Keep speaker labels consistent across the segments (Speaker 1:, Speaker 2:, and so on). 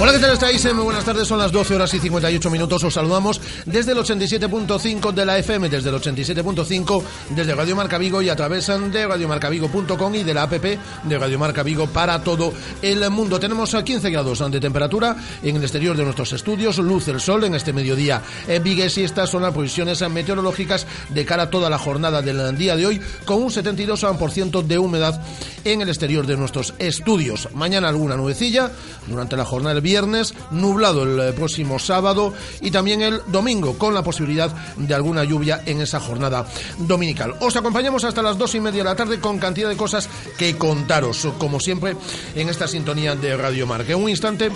Speaker 1: Hola, ¿qué tal estáis? Eh, Muy buenas tardes, son las 12 horas y 58 minutos. Os saludamos desde el 87.5 de la FM, desde el 87.5 desde Radio Marca Vigo y a través de radiomarcavigo.com y de la app de Radio Marca Vigo para todo el mundo. Tenemos a 15 grados de temperatura en el exterior de nuestros estudios, luz el sol en este mediodía en Vigues y estas son las previsiones meteorológicas de cara a toda la jornada del día de hoy con un 72% de humedad en el exterior de nuestros estudios. Mañana alguna nubecilla durante la jornada del viernes, nublado el eh, próximo sábado y también el domingo con la posibilidad de alguna lluvia en esa jornada dominical. Os acompañamos hasta las dos y media de la tarde con cantidad de cosas que contaros, como siempre en esta sintonía de Radio Marca. En un instante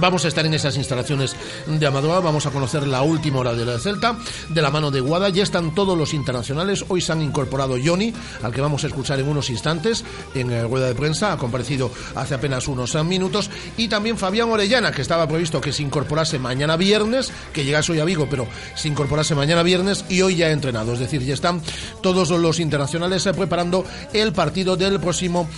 Speaker 1: Vamos a estar en esas instalaciones de Amadoa, vamos a conocer la última hora de la Celta, de la mano de Guada, ya están todos los internacionales, hoy se han incorporado Johnny, al que vamos a escuchar en unos instantes, en eh, rueda de prensa, ha comparecido hace apenas unos eh, minutos, y también Fabián Orellana, que estaba previsto que se incorporase mañana viernes, que llegase hoy a Vigo, pero se incorporase mañana viernes y hoy ya ha entrenado, es decir, ya están todos los internacionales eh, preparando el partido del próximo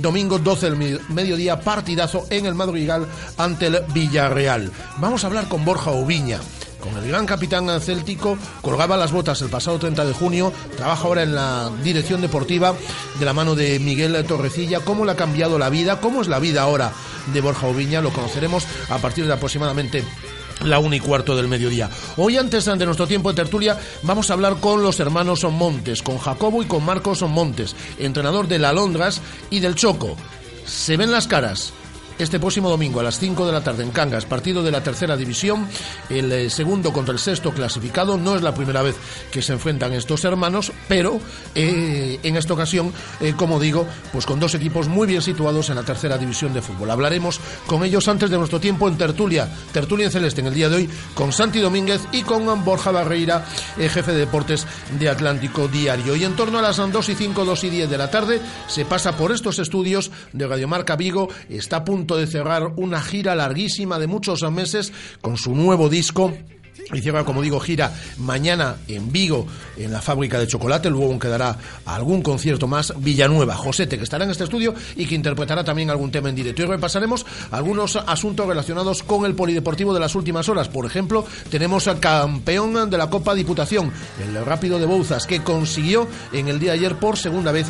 Speaker 1: domingo 12 del mediodía, partidazo en el Madrigal ante el Villarreal. Vamos a hablar con Borja Oviña. Con el gran capitán céltico, colgaba las botas el pasado 30 de junio, trabaja ahora en la dirección deportiva de la mano de Miguel Torrecilla. ¿Cómo le ha cambiado la vida? ¿Cómo es la vida ahora de Borja Oviña? Lo conoceremos a partir de aproximadamente la una y cuarto del mediodía. Hoy, antes de nuestro tiempo de tertulia, vamos a hablar con los hermanos Montes, con Jacobo y con Marcos Montes, entrenador del Alondras y del Choco. Se ven las caras. Este próximo domingo a las 5 de la tarde en Cangas, partido de la tercera división, el eh, segundo contra el sexto clasificado. No es la primera vez que se enfrentan estos hermanos, pero eh, en esta ocasión, eh, como digo, pues con dos equipos muy bien situados en la tercera división de fútbol. Hablaremos con ellos antes de nuestro tiempo en tertulia, tertulia en celeste en el día de hoy, con Santi Domínguez y con Borja Barreira, jefe de deportes de Atlántico Diario. Y en torno a las 2 y 5, 2 y 10 de la tarde, se pasa por estos estudios de Radiomarca Vigo, está a punto de cerrar una gira larguísima de muchos meses con su nuevo disco y cierra, como digo, gira mañana en Vigo, en la fábrica de chocolate. Luego quedará algún concierto más. Villanueva, Josete, que estará en este estudio y que interpretará también algún tema en directo. Y repasaremos algunos asuntos relacionados con el polideportivo de las últimas horas. Por ejemplo, tenemos al campeón de la Copa Diputación, el Rápido de Bouzas, que consiguió en el día de ayer por segunda vez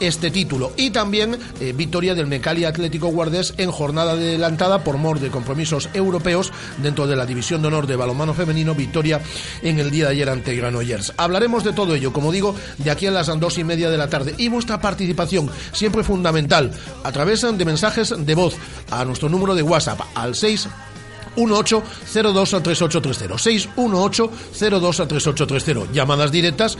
Speaker 1: este título. Y también eh, victoria del Mecali Atlético Guardés en jornada adelantada por mor de compromisos europeos dentro de la División de Honor de Balonmano Femenino victoria en el día de ayer ante Granollers. Hablaremos de todo ello, como digo, de aquí a las dos y media de la tarde. Y vuestra participación, siempre fundamental, a través de mensajes de voz a nuestro número de WhatsApp al 6 618-023830. 618-023830. Llamadas directas,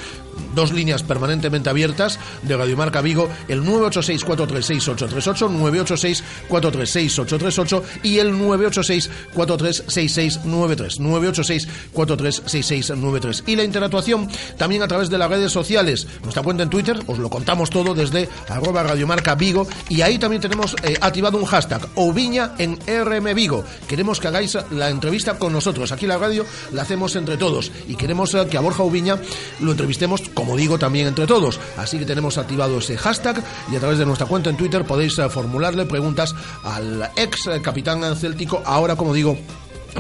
Speaker 1: dos líneas permanentemente abiertas de Radio Marca Vigo, el 986-436-838, 986-436-838 y el 986-436693. 986-436693. Y la interactuación también a través de las redes sociales. Nuestra cuenta en Twitter, os lo contamos todo desde arroba Radiomarca Vigo y ahí también tenemos eh, activado un hashtag, Oviña en RM Vigo. Queremos que hagáis la entrevista con nosotros. Aquí la radio la hacemos entre todos y queremos eh, que a Borja Ubiña lo entrevistemos, como digo, también entre todos. Así que tenemos activado ese hashtag y a través de nuestra cuenta en Twitter podéis eh, formularle preguntas al ex eh, capitán céltico, ahora, como digo,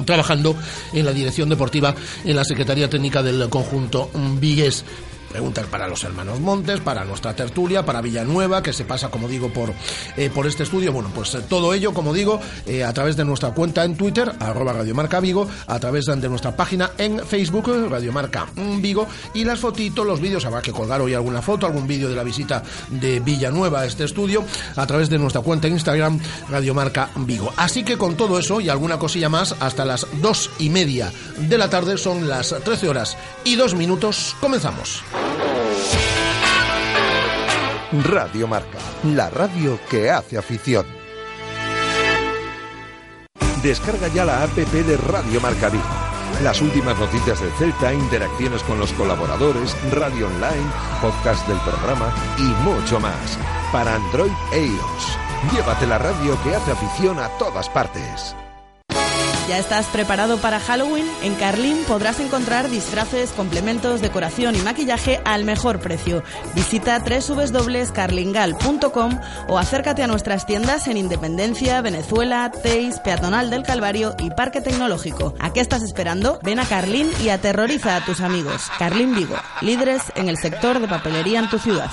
Speaker 1: trabajando en la dirección deportiva en la Secretaría Técnica del conjunto Vigues. Preguntas para los hermanos Montes, para nuestra tertulia, para Villanueva, que se pasa, como digo, por, eh, por este estudio. Bueno, pues eh, todo ello, como digo, eh, a través de nuestra cuenta en Twitter, arroba Radiomarca Vigo, a través de nuestra página en Facebook, Radiomarca Vigo, y las fotitos, los vídeos, habrá que colgar hoy alguna foto, algún vídeo de la visita de Villanueva a este estudio, a través de nuestra cuenta en Instagram, Radiomarca Vigo. Así que con todo eso y alguna cosilla más, hasta las dos y media de la tarde, son las 13 horas y dos minutos, comenzamos.
Speaker 2: Radio Marca, la radio que hace afición. Descarga ya la app de Radio Marca Vigo. Las últimas noticias del Celta, interacciones con los colaboradores, radio online, podcast del programa y mucho más. Para Android e iOS. Llévate la radio que hace afición a todas partes.
Speaker 3: ¿Ya estás preparado para Halloween? En Carlín podrás encontrar disfraces, complementos, decoración y maquillaje al mejor precio. Visita www.carlingal.com o acércate a nuestras tiendas en Independencia, Venezuela, Teis, Peatonal del Calvario y Parque Tecnológico. ¿A qué estás esperando? Ven a Carlín y aterroriza a tus amigos. Carlín Vigo, líderes en el sector de papelería en tu ciudad.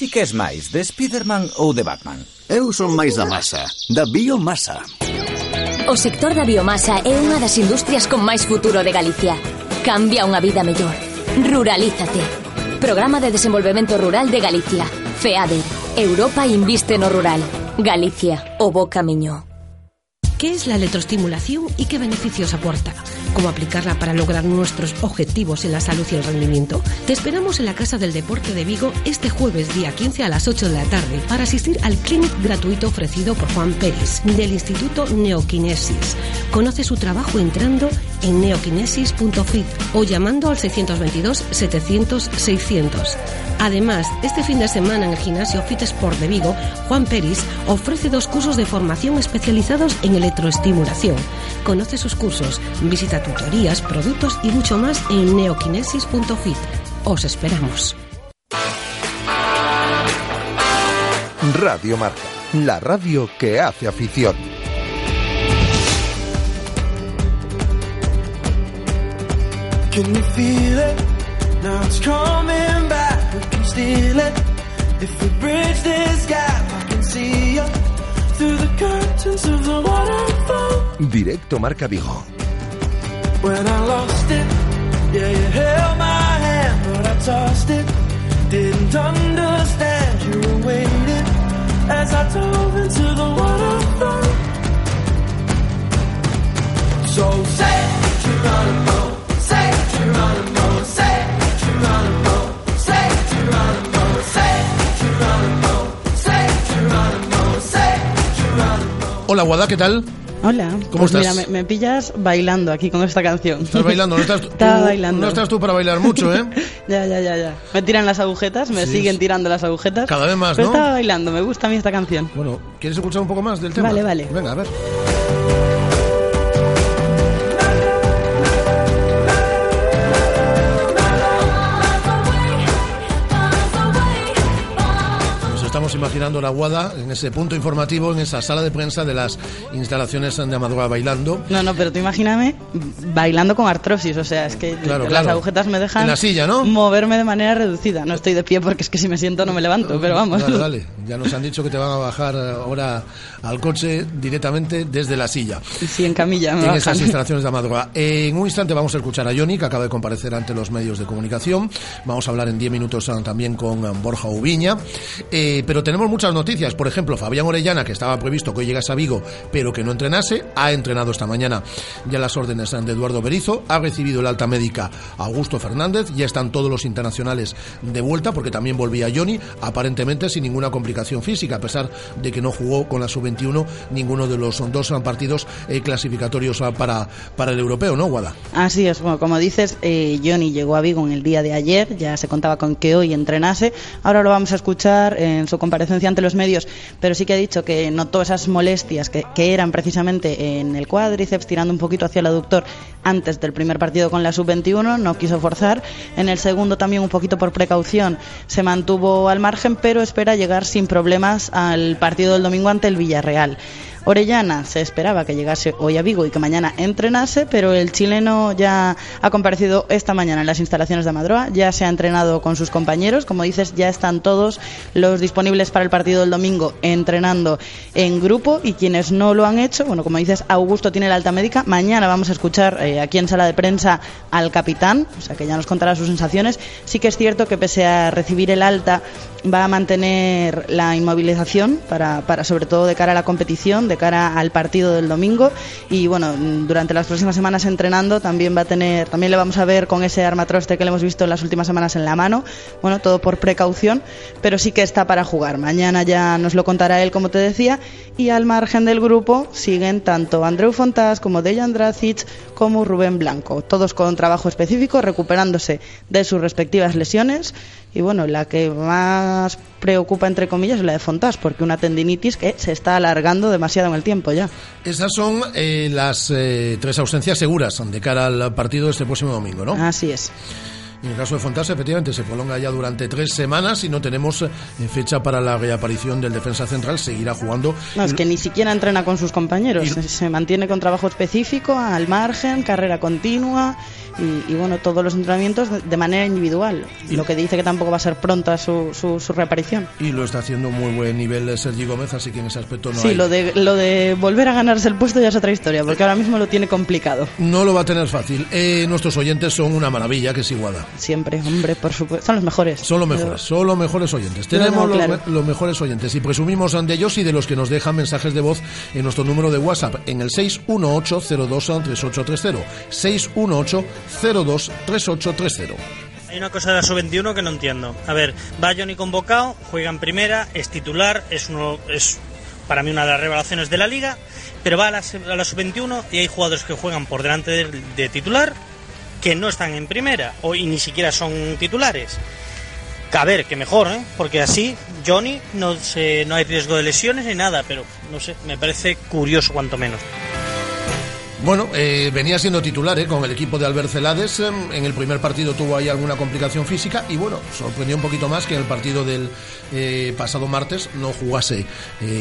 Speaker 4: Ti queres máis, de Spiderman ou de Batman?
Speaker 5: Eu son máis da masa, da biomasa.
Speaker 6: O sector da biomasa é unha das industrias con máis futuro de Galicia. Cambia unha vida mellor. Ruralízate. Programa de Desenvolvemento Rural de Galicia. FEADER. Europa inviste no rural. Galicia, o bo camiño.
Speaker 7: ¿Qué es la electroestimulación y qué beneficios aporta? ¿Cómo aplicarla para lograr nuestros objetivos en la salud y el rendimiento? Te esperamos en la Casa del Deporte de Vigo este jueves día 15 a las 8 de la tarde para asistir al clinic gratuito ofrecido por Juan Pérez del Instituto Neokinesis. Conoce su trabajo entrando en neokinesis.fit o llamando al 622 700 600. Además, este fin de semana en el gimnasio Fit Sport de Vigo, Juan Peris ofrece dos cursos de formación especializados en electroestimulación. Conoce sus cursos, visita tutorías, productos y mucho más en neokinesis.fit. Os esperamos.
Speaker 2: Radio Marca, la radio que hace afición.
Speaker 8: Can you feel it? Now it's coming back. We can steal it. If we bridge this gap, I can see you
Speaker 2: Directo Marca Vigo.
Speaker 8: When I
Speaker 1: Hola, Guada, ¿qué tal?
Speaker 3: Hola.
Speaker 1: ¿Cómo
Speaker 3: Pues
Speaker 1: estás?
Speaker 3: Mira, me, me pillas bailando aquí con esta canción.
Speaker 1: ¿Estás bailando? No estás,
Speaker 3: Estaba
Speaker 1: tú-
Speaker 3: bailando.
Speaker 1: No estás tú para bailar mucho, ¿eh?
Speaker 3: Ya, ya, ya, ya. Me tiran las agujetas, me
Speaker 1: Sí,
Speaker 3: siguen tirando las agujetas.
Speaker 1: Cada vez más,
Speaker 3: Pero
Speaker 1: ¿no?
Speaker 3: estaba bailando, me gusta a mí esta canción.
Speaker 1: Bueno, ¿quieres escuchar un poco más del tema?
Speaker 3: Vale, vale.
Speaker 1: Venga, a ver. Imaginando la Guada en ese punto informativo, en esa sala de prensa de las instalaciones de Amadora bailando.
Speaker 3: No, no, pero tú imagíname bailando con artrosis, o sea, es que
Speaker 1: Claro,
Speaker 3: las
Speaker 1: claro.
Speaker 3: agujetas me dejan
Speaker 1: En la silla, ¿no?
Speaker 3: moverme de manera reducida. No estoy de pie porque es que si me siento no me levanto, pero vamos.
Speaker 1: Vale, vale. Ya nos han dicho que te van a bajar ahora al coche directamente desde la silla.
Speaker 3: Sí, en camilla me
Speaker 1: en
Speaker 3: bajan.
Speaker 1: esas instalaciones de Amadroa. En un instante vamos a escuchar a Johnny, que acaba de comparecer ante los medios de comunicación. Vamos a hablar en 10 minutos ah, también con ah, Borja Ubiña. Eh, pero tenemos muchas noticias. Por ejemplo, Fabián Orellana, que estaba previsto que hoy llegase a Vigo, pero que no entrenase, ha entrenado esta mañana ya las órdenes de Eduardo Berizo, ha recibido el alta médica Augusto Fernández, ya están todos los internacionales de vuelta, porque también volvía Johnny, aparentemente sin ninguna complicación física, a pesar de que no jugó con la sub-21 ninguno de los dos partidos eh, clasificatorios para, para el europeo, ¿no, Guada?
Speaker 3: Así es, bueno, como dices, eh, Johnny llegó a Vigo en el día de ayer, ya se contaba con que hoy entrenase, ahora lo vamos a escuchar en su comparecencia ante los medios, pero sí que ha dicho que notó esas molestias que, que eran precisamente en el cuádriceps, tirando un poquito hacia el aductor antes del primer partido con la sub-21, no quiso forzar, en el segundo también un poquito por precaución se mantuvo al margen, pero espera llegar sin problemas al partido del domingo ante el Villarreal. Orellana se esperaba que llegase hoy a Vigo y que mañana entrenase, pero el chileno ya ha comparecido esta mañana en las instalaciones de Madroa, ya se ha entrenado con sus compañeros, como dices, ya están todos los disponibles para el partido del domingo entrenando en grupo y quienes no lo han hecho, bueno, como dices, Augusto tiene la alta médica, mañana vamos a escuchar eh, aquí en sala de prensa al capitán, o sea que ya nos contará sus sensaciones, sí que es cierto que pese a recibir el alta va a mantener la inmovilización para, para sobre todo de cara a la competición, de cara al partido del domingo. Y bueno, durante las próximas semanas entrenando también va a tener, también le vamos a ver con ese armatroste que le hemos visto en las últimas semanas en la mano, bueno, todo por precaución, pero sí que está para jugar. Mañana ya nos lo contará él, como te decía, y al margen del grupo siguen tanto Andreu Fontás como Dejan Dracic como Rubén Blanco, todos con trabajo específico, recuperándose de sus respectivas lesiones y bueno, la que más preocupa, entre comillas, es la de Fontás, porque una tendinitis que se está alargando demasiado en el tiempo ya.
Speaker 1: Esas son eh, las eh, tres ausencias seguras de cara al partido de este próximo domingo, ¿no?
Speaker 3: Así es.
Speaker 1: En el caso de Fontás, efectivamente, se prolonga ya durante tres semanas y no tenemos eh, fecha para la reaparición del defensa central. Seguirá jugando.
Speaker 3: No, es que ni siquiera entrena con sus compañeros. Se mantiene con trabajo específico, al margen, carrera continua y, bueno, todos los entrenamientos de, manera individual. Y lo que dice que tampoco va a ser pronta su, su, reaparición.
Speaker 1: Y lo está haciendo muy buen nivel Sergi Gómez, así que en ese aspecto no
Speaker 3: sí,
Speaker 1: hay...
Speaker 3: lo de, lo de volver a ganarse el puesto ya es otra historia, porque ahora mismo lo tiene complicado.
Speaker 1: No lo va a tener fácil. Eh, nuestros oyentes son una maravilla, que es Iguada.
Speaker 3: Siempre, hombre, por supuesto. Son los mejores.
Speaker 1: Son los mejores, son los mejores oyentes. Tenemos los, mejores oyentes y presumimos de ellos y de los que nos dejan mensajes de voz en nuestro número de WhatsApp en el 618 02 3830 618 02 3830.
Speaker 9: Hay una cosa de la sub-21 que no entiendo. A ver, va Johnny convocado, juega en primera, es titular, es uno es para mí una de las revelaciones de la liga, pero va a la, sub-21 y hay jugadores que juegan por delante de, titular que no están en primera o y ni siquiera son titulares. A ver, que mejor, ¿eh? Porque así Johnny no, se, no hay riesgo de lesiones ni nada, pero no sé, me parece curioso cuanto menos.
Speaker 1: Bueno, eh, venía siendo titular eh, con el equipo de Albert Celades. Em, en el primer partido tuvo ahí alguna complicación física y bueno, sorprendió un poquito más que en el partido del eh, pasado martes no jugase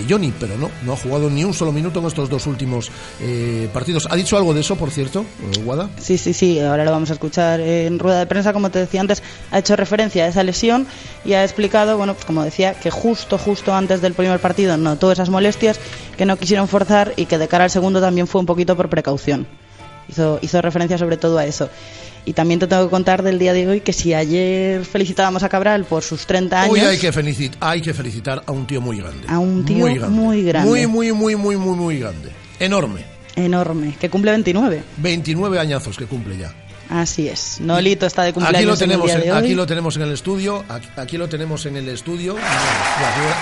Speaker 1: Johnny, pero no, no ha jugado ni un solo minuto en estos dos últimos partidos. ¿Ha dicho algo de eso, por cierto, Guada?
Speaker 3: Sí, sí, sí, ahora lo vamos a escuchar en rueda de prensa, como te decía antes, ha hecho referencia a esa lesión y ha explicado, bueno, pues como decía, que justo, justo antes del primer partido notó esas molestias, que no quisieron forzar y que de cara al segundo también fue un poquito por precaución Hizo, hizo referencia sobre todo a eso. Y también te tengo que contar del día de hoy que si ayer felicitábamos a Cabral por sus 30 años.
Speaker 1: Hoy hay que, felicitar, hay que felicitar a un tío muy grande.
Speaker 3: A un tío muy grande. Muy, grande.
Speaker 1: muy, muy, muy, muy, muy, muy grande. Enorme.
Speaker 3: Enorme. Que cumple 29.
Speaker 1: 29 añazos que cumple ya.
Speaker 3: Así es. Nolito está de cumpleaños.
Speaker 1: Aquí lo tenemos,
Speaker 3: en,
Speaker 1: aquí lo tenemos en el estudio. Aquí, lo tenemos en el estudio.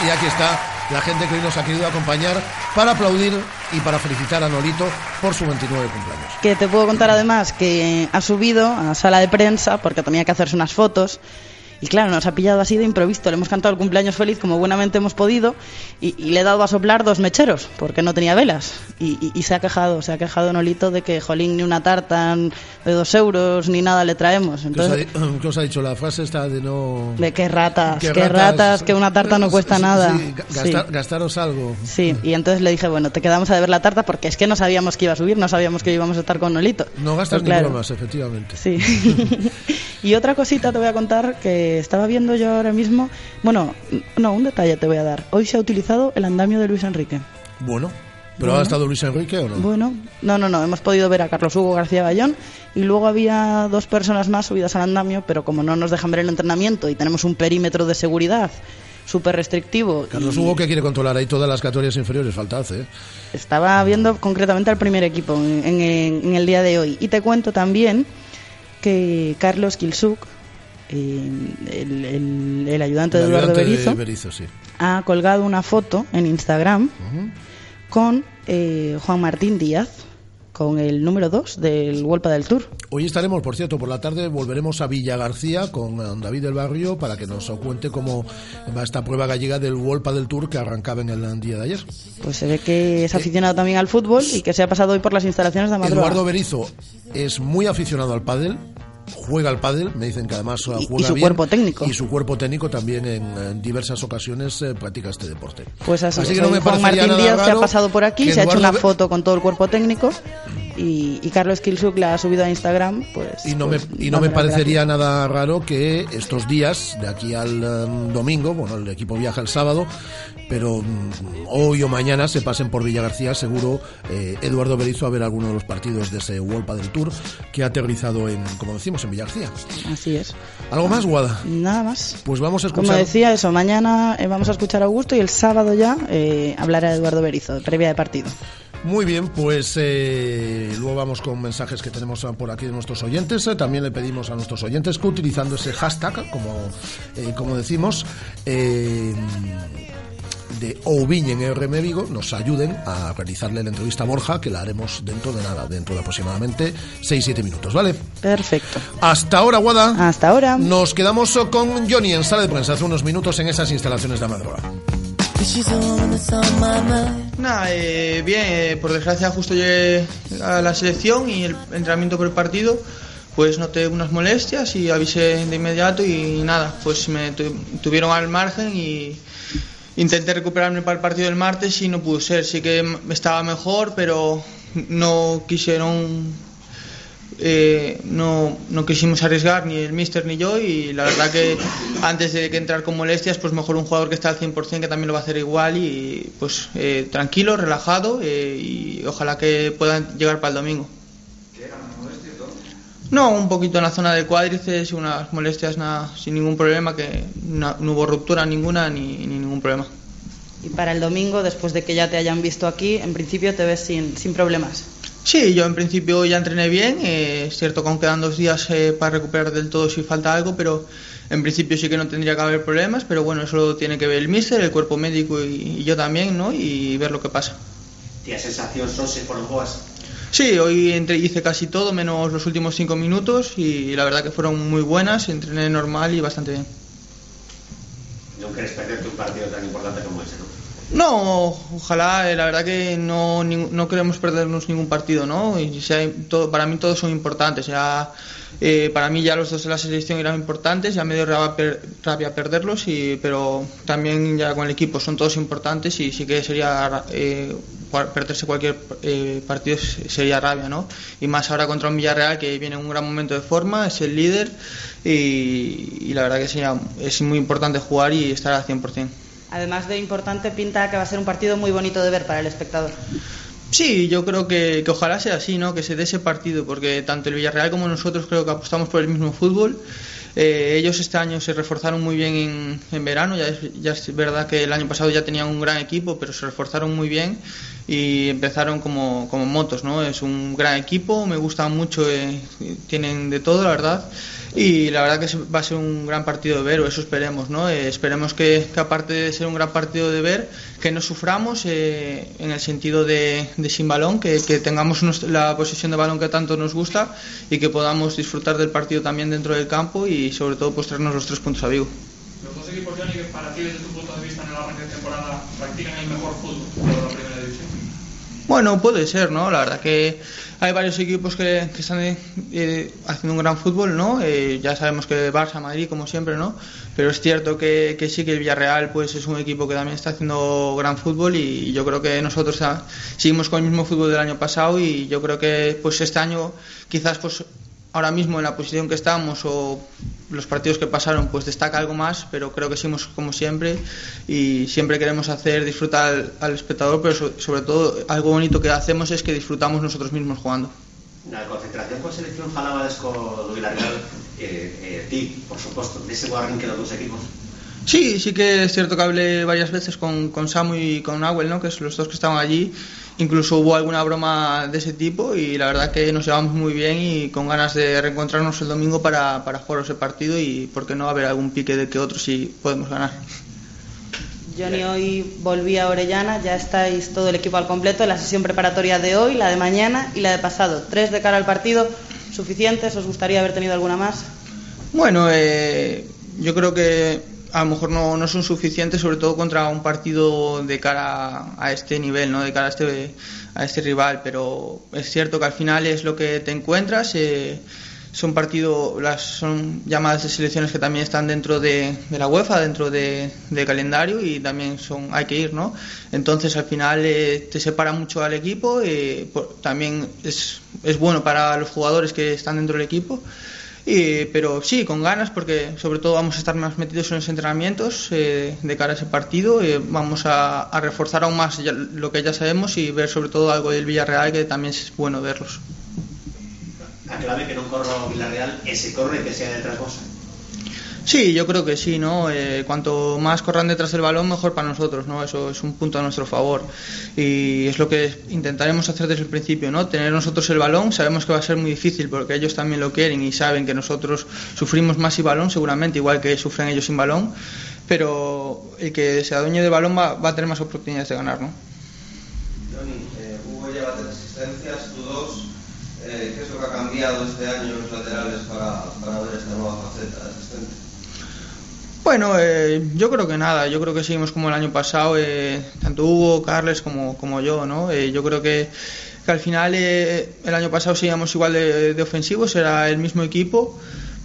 Speaker 1: Y aquí está la gente que hoy nos ha querido acompañar para aplaudir y para felicitar a Nolito por su 29 cumpleaños.
Speaker 3: Que te puedo contar además que ha subido a sala de prensa porque tenía que hacerse unas fotos y claro, nos ha pillado así de improviso. Le hemos cantado el cumpleaños feliz como buenamente hemos podido y, le he dado a soplar dos mecheros porque no tenía velas. Y, se ha quejado, se ha quejado Nolito de que, jolín, ni una tarta de dos euros ni nada le traemos. Entonces,
Speaker 1: ¿Qué, os ha, dicho? La frase está de no...
Speaker 3: De qué ratas, qué, ratas, que una tarta no cuesta nada.
Speaker 1: gastaros algo.
Speaker 3: Sí, y entonces le dije, bueno, te quedamos a ver la tarta porque es que no sabíamos que iba a subir, no sabíamos que íbamos a estar con Nolito.
Speaker 1: No gastas pues ni bromas, efectivamente.
Speaker 3: Sí. y otra cosita te voy a contar que estaba viendo yo ahora mismo. Bueno, no, un detalle te voy a dar. Hoy se ha utilizado el andamio de Luis Enrique.
Speaker 1: Bueno. ¿Pero ha estado Luis Enrique o no?
Speaker 3: Bueno, no, no, no. Hemos podido ver a Carlos Hugo García Bayón y luego había dos personas más subidas al andamio, pero como no nos dejan ver el entrenamiento y tenemos un perímetro de seguridad súper restrictivo.
Speaker 1: Carlos
Speaker 3: y
Speaker 1: Hugo que quiere controlar ahí todas las categorías inferiores, falta hace. ¿eh?
Speaker 3: Estaba viendo concretamente al primer equipo en, en- en el día de hoy. Y te cuento también que Carlos Kilsuk, eh, el, el- el ayudante de Eduardo
Speaker 1: ayudante de sí.
Speaker 3: ha colgado una foto en Instagram con eh, Juan Martín Díaz, con el número 2 del del Tour.
Speaker 1: Hoy estaremos, por cierto, por la tarde volveremos a Villa García con eh, David del Barrio para que nos cuente cómo va esta prueba gallega del Wolpa del Tour que arrancaba en el día de ayer.
Speaker 3: Pues se ve que es aficionado también al fútbol y que se ha pasado hoy por las instalaciones de Amadroa.
Speaker 1: Eduardo Berizo es muy aficionado al pádel, juega al pádel, me dicen que además eh,
Speaker 3: Y- y
Speaker 1: juega
Speaker 3: su
Speaker 1: bien,
Speaker 3: cuerpo técnico.
Speaker 1: Y su cuerpo técnico también en, en diversas ocasiones eh, practica este deporte.
Speaker 3: Pues así, es.
Speaker 1: que no me
Speaker 3: Juan Martín
Speaker 1: nada
Speaker 3: Díaz se ha pasado por aquí, se ha hecho
Speaker 1: Eduardo
Speaker 3: una foto con todo el cuerpo técnico y, y Carlos Kilsuk la ha subido a Instagram. Pues,
Speaker 1: Y no, me,
Speaker 3: pues,
Speaker 1: y no me parecería nada raro que estos días, de aquí al em, domingo, bueno, el equipo viaja el sábado, pero mm, hoy o mañana se pasen por Villa García, seguro eh, Eduardo Berizo a ver alguno de los partidos de ese World del Tour que ha aterrizado en, como decimos, en Villa García.
Speaker 3: Así es.
Speaker 1: ¿Algo más, Guada?
Speaker 3: Nada más.
Speaker 1: Pues vamos a
Speaker 3: Como
Speaker 1: escuchar.
Speaker 3: decía, eso, mañana eh, vamos a escuchar a Augusto y el sábado ya eh, hablará Eduardo Berizo, previa de partido.
Speaker 1: Muy bien, pues eh, luego vamos con mensajes que tenemos por aquí de nuestros oyentes. También le pedimos a nuestros oyentes que utilizando ese hashtag, como, eh, como decimos, eh, de Ouviñ en RM Vigo, nos ayuden a realizarle la entrevista a Borja, que la haremos dentro de nada, dentro de aproximadamente 6-7 minutos, ¿vale?
Speaker 3: Perfecto.
Speaker 1: Hasta ahora, Guada.
Speaker 3: Hasta ahora.
Speaker 1: Nos quedamos con Johnny en sala de prensa hace unos minutos en esas instalaciones de Amadroa.
Speaker 10: Nada, eh, bien, eh, por desgracia justo llegué a la selección y el entrenamiento por el partido, pues noté unas molestias y avisé de inmediato y nada, pues me tu- tuvieron al margen y intenté recuperarme para el partido del martes y no pudo ser. Sí que estaba mejor, pero no quisieron eh, no, no quisimos arriesgar ni el mister ni yo y la verdad que antes de que entrar con molestias pues mejor un jugador que está al 100% que también lo va a hacer igual y pues eh, tranquilo, relajado eh, y ojalá que puedan llegar para el domingo. No, un poquito en la zona del cuádriceps y unas molestias nada, sin ningún problema, que no, no hubo ruptura ninguna ni, ni ningún problema.
Speaker 3: Y para el domingo, después de que ya te hayan visto aquí, en principio te ves sin, sin problemas.
Speaker 10: Sí, yo en principio ya entrené bien, eh, es cierto que aún quedan dos días eh, para recuperar del todo si falta algo, pero en principio sí que no tendría que haber problemas, pero bueno, eso lo tiene que ver el míster, el cuerpo médico y, y yo también, ¿no? Y ver lo que pasa.
Speaker 11: Tía sensación Sose por los?
Speaker 10: Sí, hoy entre, hice casi todo, menos los últimos cinco minutos y la verdad que fueron muy buenas, entrené normal y bastante bien.
Speaker 11: No quieres perderte un partido tan importante como ese, ¿no?
Speaker 10: No, ojalá, eh, la verdad que no, no queremos perdernos ningún partido, ¿no? Y sea, todo, para mí todos son importantes. Ya, eh, para mí ya los dos de la selección eran importantes, ya me dio rabia, per- rabia perderlos, y, pero también ya con el equipo son todos importantes y sí que sería eh, perderse cualquier eh, partido se- sería rabia, ¿no? Y más ahora contra un Villarreal que viene en un gran momento de forma, es el líder y, y la verdad que sería, es muy importante jugar y estar al 100%.
Speaker 3: Además de importante, pinta que va a ser un partido muy bonito de ver para el espectador.
Speaker 10: Sí, yo creo que, que ojalá sea así, ¿no? Que se dé ese partido, porque tanto el Villarreal como nosotros creo que apostamos por el mismo fútbol. Eh, ellos este año se reforzaron muy bien en, en verano, ya es, ya es verdad que el año pasado ya tenían un gran equipo, pero se reforzaron muy bien y empezaron como, como motos, ¿no? Es un gran equipo, me gusta mucho, eh, tienen de todo, la verdad, y la verdad que va a ser un gran partido de ver, o eso esperemos, ¿no? Eh, esperemos que, que aparte de ser un gran partido de ver, que no suframos eh, en el sentido de, de sin balón, que, que tengamos nos- la posesión de balón que tanto nos gusta y que podamos disfrutar del partido también dentro del campo y sobre todo pues traernos los tres puntos a Vigo.
Speaker 12: Los dos equipos, Johnny, que para ti, desde tu punto de vista en el arranque de temporada, practican el mejor fútbol de la primera división.
Speaker 10: Bueno, puede ser, ¿no? La verdad que hay varios equipos que, están eh, haciendo un gran fútbol, ¿no? Eh, ya sabemos que Barça, Madrid, como siempre, ¿no? Pero es cierto que, que sí que el Villarreal, pues es un equipo que también está haciendo gran fútbol y yo creo que nosotros ah, seguimos con el mismo fútbol del año pasado y yo creo que, pues este año, quizás, pues ahora mismo en la posición que estamos o los partidos que pasaron pues destaca algo más pero creo que seguimos como siempre y siempre queremos hacer disfrutar al, al espectador pero so- sobre todo algo bonito que hacemos es que disfrutamos nosotros mismos jugando
Speaker 11: Na concentración coa selección falabades co do Villarreal eh, eh, ti, por suposto, dese bo arranque dos equipos
Speaker 10: Sí, sí que es cierto que hablé varias veces con, con Samu y con Nahuel, ¿no? que son los dos que estaban allí. Incluso hubo alguna broma de ese tipo y la verdad que nos llevamos muy bien y con ganas de reencontrarnos el domingo para, para jugar ese partido y por qué no haber algún pique de que otro si podemos ganar.
Speaker 3: Johnny hoy volví a Orellana, ya estáis todo el equipo al completo, la sesión preparatoria de hoy, la de mañana y la de pasado. Tres de cara al partido, suficientes, ¿os gustaría haber tenido alguna más?
Speaker 10: Bueno, eh, yo creo que a lo mejor no, son suficientes, sobre todo contra un partido de cara a este nivel, ¿no? de cara a este, a este rival, pero es cierto que al final es lo que te encuentras. Eh, son partidos, las son llamadas de selecciones que también están dentro de, la UEFA, dentro de, calendario y también son hay que ir, ¿no? Entonces al final eh, te separa mucho al equipo, eh, también es, es bueno para los jugadores que están dentro del equipo y, pero sí, con ganas, porque sobre todo vamos a estar más metidos en los entrenamientos eh, de cara a ese partido. Vamos a, reforzar aún más ya, lo que ya sabemos y ver sobre todo algo del Villarreal, que también es bueno verlos.
Speaker 11: A clave que non corra Villarreal e se corre que sea detrás vosa.
Speaker 10: Sí, yo creo que sí, ¿no? Eh, cuanto más corran detrás del balón, mejor para nosotros, ¿no? Eso es un punto a nuestro favor. Y es lo que intentaremos hacer desde el principio, ¿no? Tener nosotros el balón, sabemos que va a ser muy difícil porque ellos también lo quieren y saben que nosotros sufrimos más sin balón, seguramente, igual que sufren ellos sin balón, pero el que sea dueño del balón va, va a tener más oportunidades de ganar, ¿no?
Speaker 13: Eh, Hugo lleva tres asistencias, tú dos. Eh, ¿Qué es lo que ha cambiado este año en los laterales para, para ver esta nueva faceta de asistente?
Speaker 10: Bueno, eh, yo creo que nada, yo creo que seguimos como el año pasado, eh, tanto Hugo, Carles como, como yo, ¿no? Eh, yo creo que, al final eh, el año pasado seguíamos igual de, de, ofensivos, era el mismo equipo,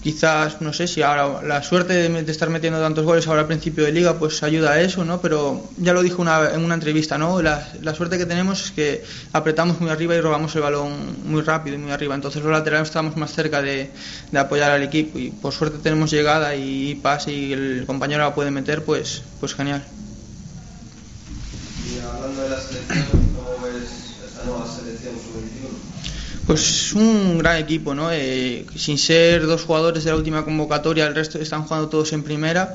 Speaker 10: quizás, no sé si ahora la suerte de, estar metiendo tantos goles ahora al principio de liga pues ayuda a eso, ¿no? Pero ya lo dijo una, en una entrevista, ¿no? La, la, suerte que tenemos es que apretamos muy arriba y robamos el balón muy rápido y muy arriba, entonces los laterales estamos más cerca de, de apoyar al equipo y por suerte tenemos llegada y pase y el compañero la puede meter, pues, pues genial.
Speaker 13: Y hablando de la selección, ¿cómo ves esta nueva selección sub-21?
Speaker 10: Pues un gran equipo, ¿no? Eh, sin ser dos jugadores de la última convocatoria, el resto están jugando todos en primera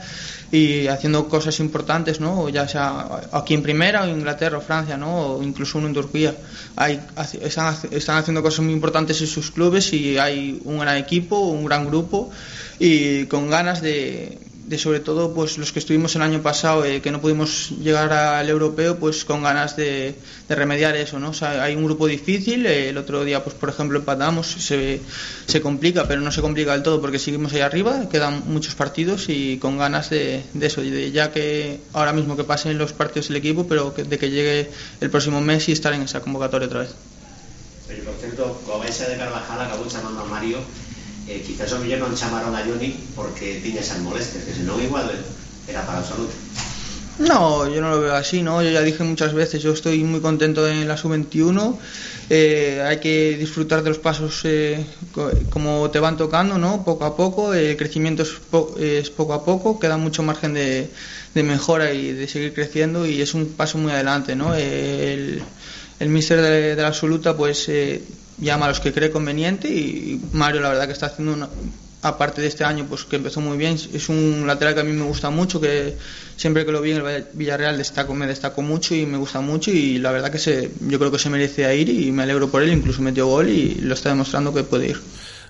Speaker 10: y haciendo cosas importantes, ¿no? Ya sea aquí en primera, o en Inglaterra o Francia, ¿no? O incluso uno en Turquía. Hay, están, están haciendo cosas muy importantes en sus clubes y hay un gran equipo, un gran grupo y con ganas de, de sobre todo pues los que estuvimos el año pasado eh, que no pudimos llegar al europeo pues con ganas de, remediar eso no hay un grupo difícil eh, el otro día pues por ejemplo empatamos se, se complica pero no se complica del todo porque seguimos ahí arriba quedan muchos partidos y con ganas de, eso de ya que ahora mismo que pasen los partidos del equipo pero que, de que llegue el próximo mes y estar en esa convocatoria otra vez.
Speaker 11: Pero, por cierto, Cobesa de Carvajal acabou chamando a Mario eh, quizás o millón non chamaron a Johnny porque tiña esas molestias, que senón igual era para a salud.
Speaker 10: No, yo no lo veo así, ¿no? Yo ya dije muchas veces, yo estoy muy contento en la sub-21, eh, hay que disfrutar de los pasos eh, como te van tocando, ¿no? Poco a poco, el crecimiento es, po es poco a poco, queda mucho margen de, mejora y de seguir creciendo y es un paso muy adelante, ¿no? El, el míster de, de, la absoluta, pues eh, llama a los que cree conveniente y Mario la verdad que está haciendo una, aparte de este año pues que empezó muy bien. Es un lateral que a mí me gusta mucho que siempre que lo vi en el Villarreal destaco, me destacó mucho y me gusta mucho y la verdad que se, yo creo que se merece ir y me alegro por él incluso metió gol y lo está demostrando que puede ir.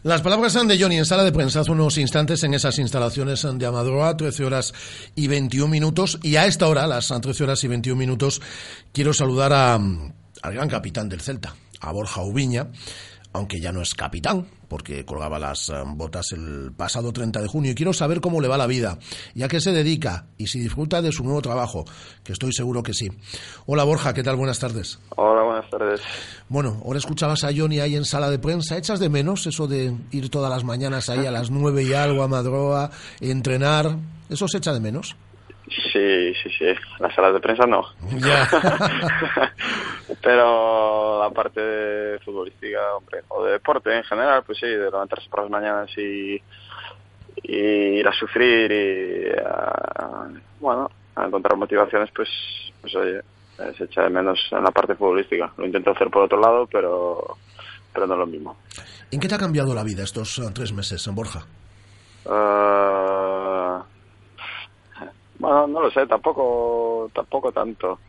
Speaker 1: Las palabras son de Johnny en sala de prensa hace unos instantes en esas instalaciones de Amadroa, 13 horas y 21 minutos. Y a esta hora, las 13 horas y 21 minutos, quiero saludar a, al gran capitán del Celta, a Borja Ubiña, aunque ya no es capitán, porque colgaba las botas el pasado 30 de junio. Y quiero saber cómo le va la vida, y a qué se dedica, y si disfruta de su nuevo trabajo, que estoy seguro que sí. Hola Borja, ¿qué tal? Buenas tardes.
Speaker 14: Hola, buenas tardes.
Speaker 1: Bueno, ahora escuchabas a Johnny ahí en sala de prensa. ¿Echas de menos eso de ir todas las mañanas ahí a las nueve y algo a Madroa, entrenar? ¿Eso se echa de menos?
Speaker 14: Sí, sí, sí. Las salas de prensa no.
Speaker 1: Ya.
Speaker 14: Pero la parte de futbolística, hombre, o de deporte en general, pues sí, de levantarse por las mañanas y, y ir a sufrir y, a, bueno, a encontrar motivaciones, pues, pues oye, se echa de menos en la parte futbolística. Lo intento hacer por otro lado, pero, pero no es lo mismo.
Speaker 1: ¿En qué te ha cambiado la vida estos uh, tres meses, en Borja?
Speaker 14: Uh, Bueno, no lo sé, tampoco, tampoco tanto.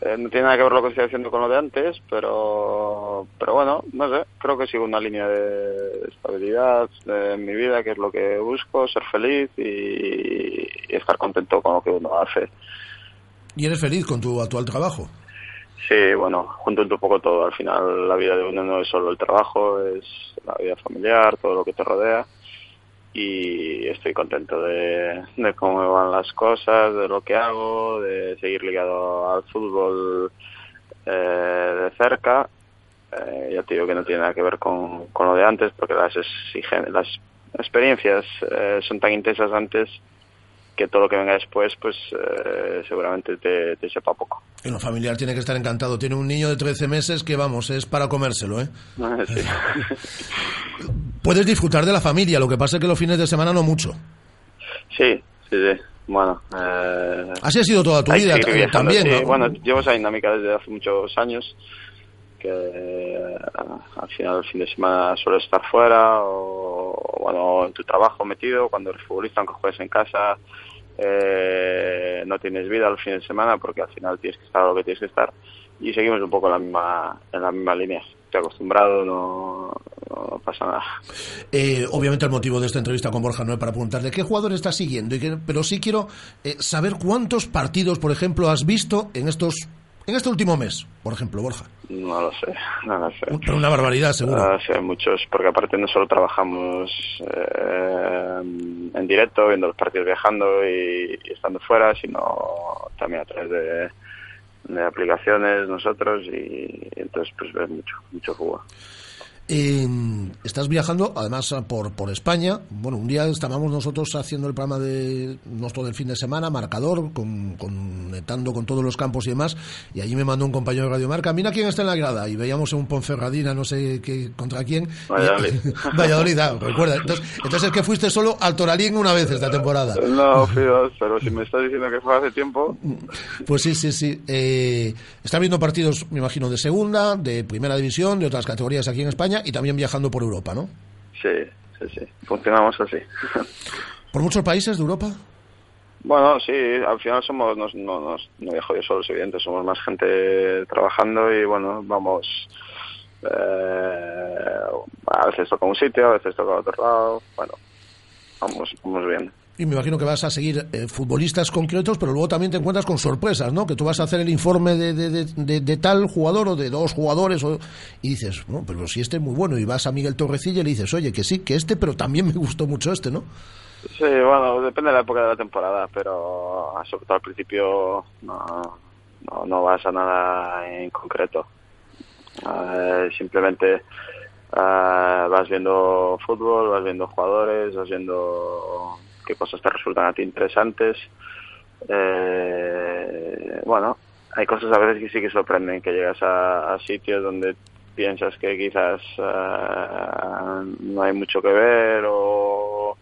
Speaker 14: Eh, no tiene nada que ver lo que estoy haciendo con lo de antes, pero, pero bueno, no sé, creo que sigo una línea de estabilidad en mi vida, que es lo que busco, ser feliz y, y estar contento con lo que uno hace.
Speaker 1: ¿Y eres feliz con tu actual trabajo?
Speaker 14: Sí, bueno, junto un poco todo. Al final la vida de uno no es solo el trabajo, es la vida familiar, todo lo que te rodea. Y estoy contento de, de cómo van las cosas, de lo que hago, de seguir ligado al fútbol eh, de cerca. Eh, ya te digo que no tiene nada que ver con, lo de antes, porque las, exigen- las experiencias eh, son tan intensas antes que todo lo que venga después, pues eh, seguramente te, te sepa poco.
Speaker 1: En lo familiar tiene que estar encantado. Tiene un niño de 13 meses que, vamos, es para comérselo, ¿eh?
Speaker 14: Sí.
Speaker 1: Puedes disfrutar de la familia, lo que pasa es que los fines de semana no mucho.
Speaker 14: Sí, sí, sí. Bueno, eh,
Speaker 1: Así ha sido toda tu vida
Speaker 14: viajando,
Speaker 1: también,
Speaker 14: sí.
Speaker 1: ¿no?
Speaker 14: Bueno, llevo esa dinámica desde hace muchos años, que eh, al final el fin de semana suele estar fuera o, o, bueno, en tu trabajo metido, cuando eres futbolista, aunque juegues en casa, eh, no tienes vida el fin de semana porque al final tienes que estar lo que tienes que estar y seguimos un poco en la misma, en la misma línea. Estoy acostumbrado, no, no pasa nada.
Speaker 1: Eh, obviamente el motivo de esta entrevista con Borja no es para preguntarle qué jugador estás siguiendo, y qué- pero sí quiero eh, saber cuántos partidos, por ejemplo, has visto en estos en este último mes, por ejemplo, Borja.
Speaker 14: No lo sé, no lo sé.
Speaker 1: Pero una barbaridad, seguro.
Speaker 14: Ah, sí, hay muchos, porque aparte no solo trabajamos eh, en directo, viendo los partidos viajando y, y estando fuera, sino también a través de, de aplicaciones nosotros y, entonces pues ves mucho, mucho fútbol.
Speaker 1: Eh, estás viajando, además, por, por España. Bueno, un día estábamos nosotros haciendo el programa de nuestro del fin de semana, marcador, con, conectando con todos los campos y demás, y allí me mandó un compañero de Radio Marca, mira quién está en la grada, y veíamos en un Ponferradina, no sé qué, contra quién.
Speaker 14: Valladolid.
Speaker 1: Valladolid, ah, recuerda. Entonces, entonces es que fuiste solo al Toralín una vez esta temporada.
Speaker 14: No, pero si me estás diciendo que fue hace tiempo,
Speaker 1: Pues sí, sí, sí. Eh, estás viendo partidos, me imagino, de segunda, de primera división, de otras categorías aquí en España y también viajando por Europa, ¿no?
Speaker 14: sí, sí, sí, funcionamos así.
Speaker 1: ¿Por muchos países de Europa?
Speaker 14: Bueno, sí, al final somos, no, no, no, no viajo yo solo, es evidente, somos más gente trabajando y bueno, vamos, eh, a veces toca un sitio, a veces toca otro lado, bueno, vamos, vamos bien.
Speaker 1: Y me imagino que vas a seguir eh, futbolistas concretos, pero luego también te encuentras con sorpresas, ¿no? Que tú vas a hacer el informe de, de, de, tal jugador o de dos jugadores o- y dices, no, pero si este es muy bueno y vas a Miguel Torrecilla y le dices, oye, que sí, que este, pero también me gustó mucho este, ¿no?
Speaker 14: Sí, bueno, depende de la época de la temporada, pero sobre todo al principio no, no, no vas a nada en concreto. Eh, simplemente eh, vas viendo fútbol, vas viendo jugadores, vas viendo qué cosas te resultan a ti interesantes. Eh, bueno, hay cosas a veces que sí que sorprenden, que llegas a, sitios donde piensas que quizás eh, no hay mucho que ver o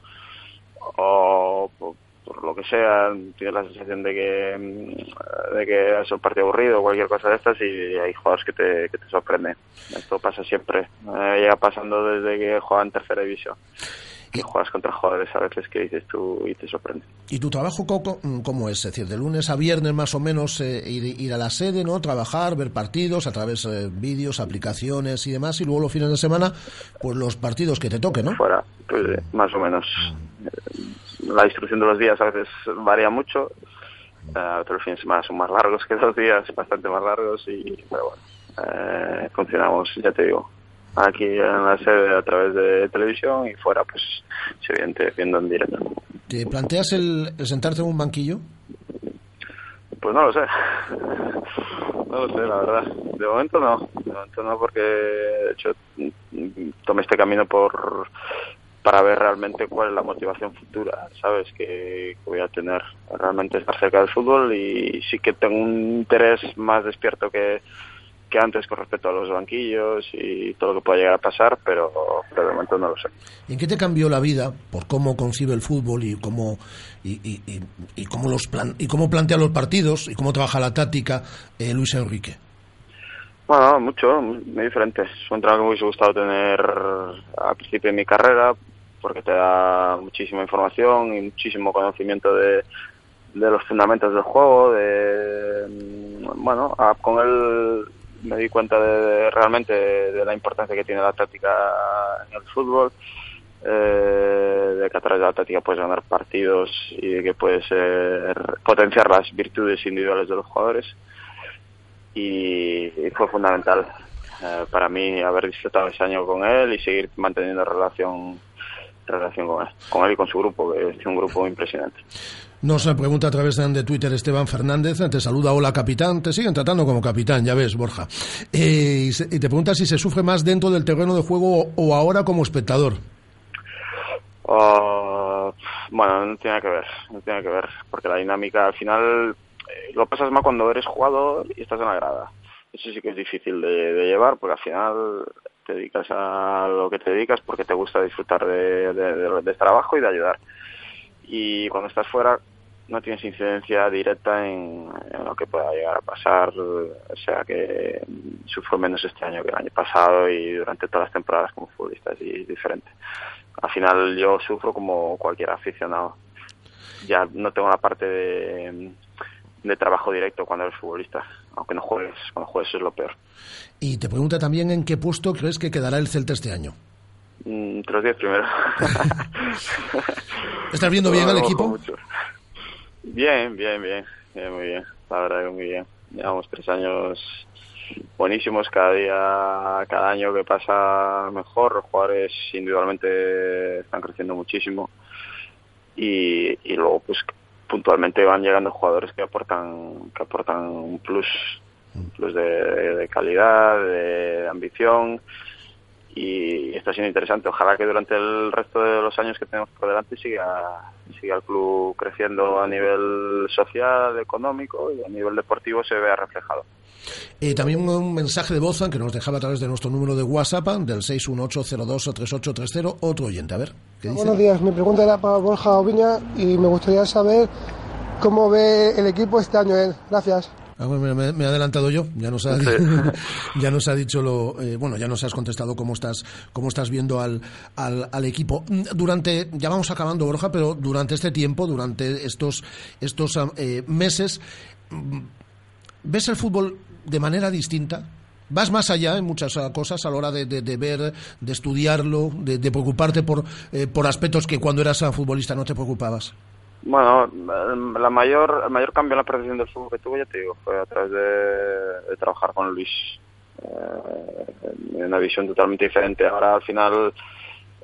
Speaker 14: o por, lo que sea tienes la sensación de que mm, de que es un partido aburrido o cualquier cosa de estas y hay jugadores que te, que te sorprenden. Esto pasa siempre. Eh, llega pasando desde que juegan tercera división que juegas contra jugadores a veces que dices tú y te sorprende
Speaker 1: ¿Y tu trabajo co- cómo es? Es decir, de lunes a viernes más o menos eh, ir, ir a la sede, ¿no? Trabajar, ver partidos a través de vídeos, aplicaciones y demás, y luego los fines de semana, pues los partidos que te toquen, ¿no?
Speaker 14: fuera pues eh, más o menos Eh, la distribución de los días a veces varía mucho eh, otros fines de semana son más largos que dos días bastante más largos y pero bueno eh, funcionamos ya te digo aquí en la sede a través de televisión y fuera pues evidente viendo en directo
Speaker 1: ¿Te planteas el, el sentarte en un banquillo?
Speaker 14: Pues no lo sé. No lo sé, la verdad. De momento no. De momento no, porque de hecho tomé este camino por para ver realmente cuál es la motivación futura, ¿sabes? Que, que voy a tener realmente estar cerca del fútbol y sí que tengo un interés más despierto que, que antes con respecto a los banquillos y todo lo que pueda llegar a pasar, pero, pero de momento no lo sé.
Speaker 1: ¿Y en qué te cambió la vida por cómo concibe el fútbol y cómo y, y- y- y cómo los plan, y cómo plantea los partidos y cómo trabaja la táctica eh, Luis Enrique?
Speaker 14: Bueno, mucho, muy diferente. Es un trabajo que me hubiese gustado tener al principio de mi carrera, porque te da muchísima información y muchísimo conocimiento de, de los fundamentos del juego, de mm, bueno, a- con él me di cuenta de, realmente de, la importancia que tiene la táctica en el fútbol, eh, de que a través de la táctica puedes ganar partidos y de que puedes eh, potenciar las virtudes individuales de los jugadores y, y fue fundamental eh, para mí haber disfrutado ese año con él y seguir manteniendo relación relación con él, con él y con su grupo, que es un grupo impresionante.
Speaker 1: Nos pregunta a través de Twitter Esteban Fernández, te saluda, hola capitán, te siguen tratando como capitán, ya ves, Borja. Eh, y, se- y te pregunta si se sufre más dentro del terreno de juego o, ahora como espectador.
Speaker 14: Ah, bueno, no tiene que ver, no tiene que ver, porque la dinámica al final eh, lo pasas mal cuando eres jugador y estás en la grada. Eso sí que es difícil de, de llevar, porque al final te dedicas a lo que te dedicas porque te gusta disfrutar de, de, de- de trabajo y de ayudar. Y cuando estás fuera no tienes incidencia directa en, lo que pueda llegar a pasar, o sea que mm, sufro menos este año que el año pasado y durante todas las temporadas como futbolista es di- diferente. Al final yo sufro como cualquier aficionado. Ya no tengo la parte de, de trabajo directo cuando eres futbolista, aunque no juegues, cuando juegues es lo peor.
Speaker 1: Y te pregunta también en qué puesto crees que quedará el Celta este año.
Speaker 14: Mm, Entre los diez primeros.
Speaker 1: ¿Estás viendo bien
Speaker 14: No,
Speaker 1: al equipo?
Speaker 14: mucho. Bien, bien, bien, bien, muy bien. La verdad que muy bien. Llevamos tres años buenísimos, cada día, cada año que pasa mejor. Los jugadores individualmente están creciendo muchísimo y, y luego pues puntualmente van llegando jugadores que aportan que aportan un plus, un plus de, de calidad, de ambición y está siendo interesante. Ojalá que durante el resto de los años que tenemos por delante siga, siga el club creciendo a nivel social, económico y a nivel deportivo se vea reflejado.
Speaker 1: Eh, también un mensaje de voz que nos dejaba a través de nuestro número de WhatsApp del 618023830 otro oyente. A ver, ¿qué dice?
Speaker 15: Buenos días, mi pregunta era para Borja Oviña y me gustaría saber cómo ve el equipo este año él. Gracias.
Speaker 1: Ah, bueno, me, me he adelantado yo, ya nos ha,
Speaker 15: Sí.
Speaker 1: ya nos ha dicho lo, eh, bueno, ya nos has contestado cómo estás, cómo estás viendo al, al, al equipo. Mm, Durante, ya vamos acabando, Borja, pero durante este tiempo, durante estos, estos eh, meses, mm, ¿ves el fútbol de manera distinta? ¿Vas más allá en muchas cosas a la hora de, de- de ver, de estudiarlo, de, de preocuparte por, eh, por aspectos que cuando eras futbolista no te preocupabas?
Speaker 14: Bueno, el- la mayor, el mayor cambio en la percepción del fútbol que tuve, ya te digo, fue a través de, trabajar con Luis. Eh, una visión totalmente diferente. Ahora, al final,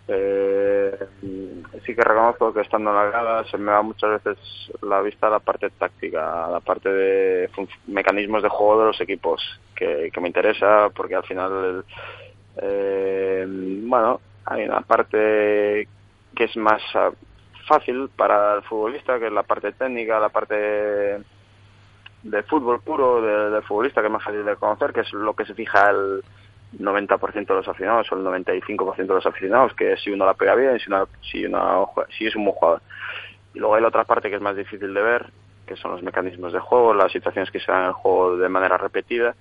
Speaker 14: eh, sí que reconozco que estando en la grada se me va muchas veces la vista a la parte táctica, a la parte de mecanismos de juego de los equipos, que, que me interesa porque al final, eh, bueno, hay una parte que es más fácil para el futbolista, que es la parte técnica, la parte de fútbol puro de- del futbolista, que es más fácil de conocer, que es lo que se fija el 90% de los aficionados o el 95% de los aficionados, que si uno la pega bien, si, una, si, una, si es un buen jugador. Y luego hay la otra parte que es más difícil de ver, que son los mecanismos de juego, las situaciones que se dan en el juego de manera repetida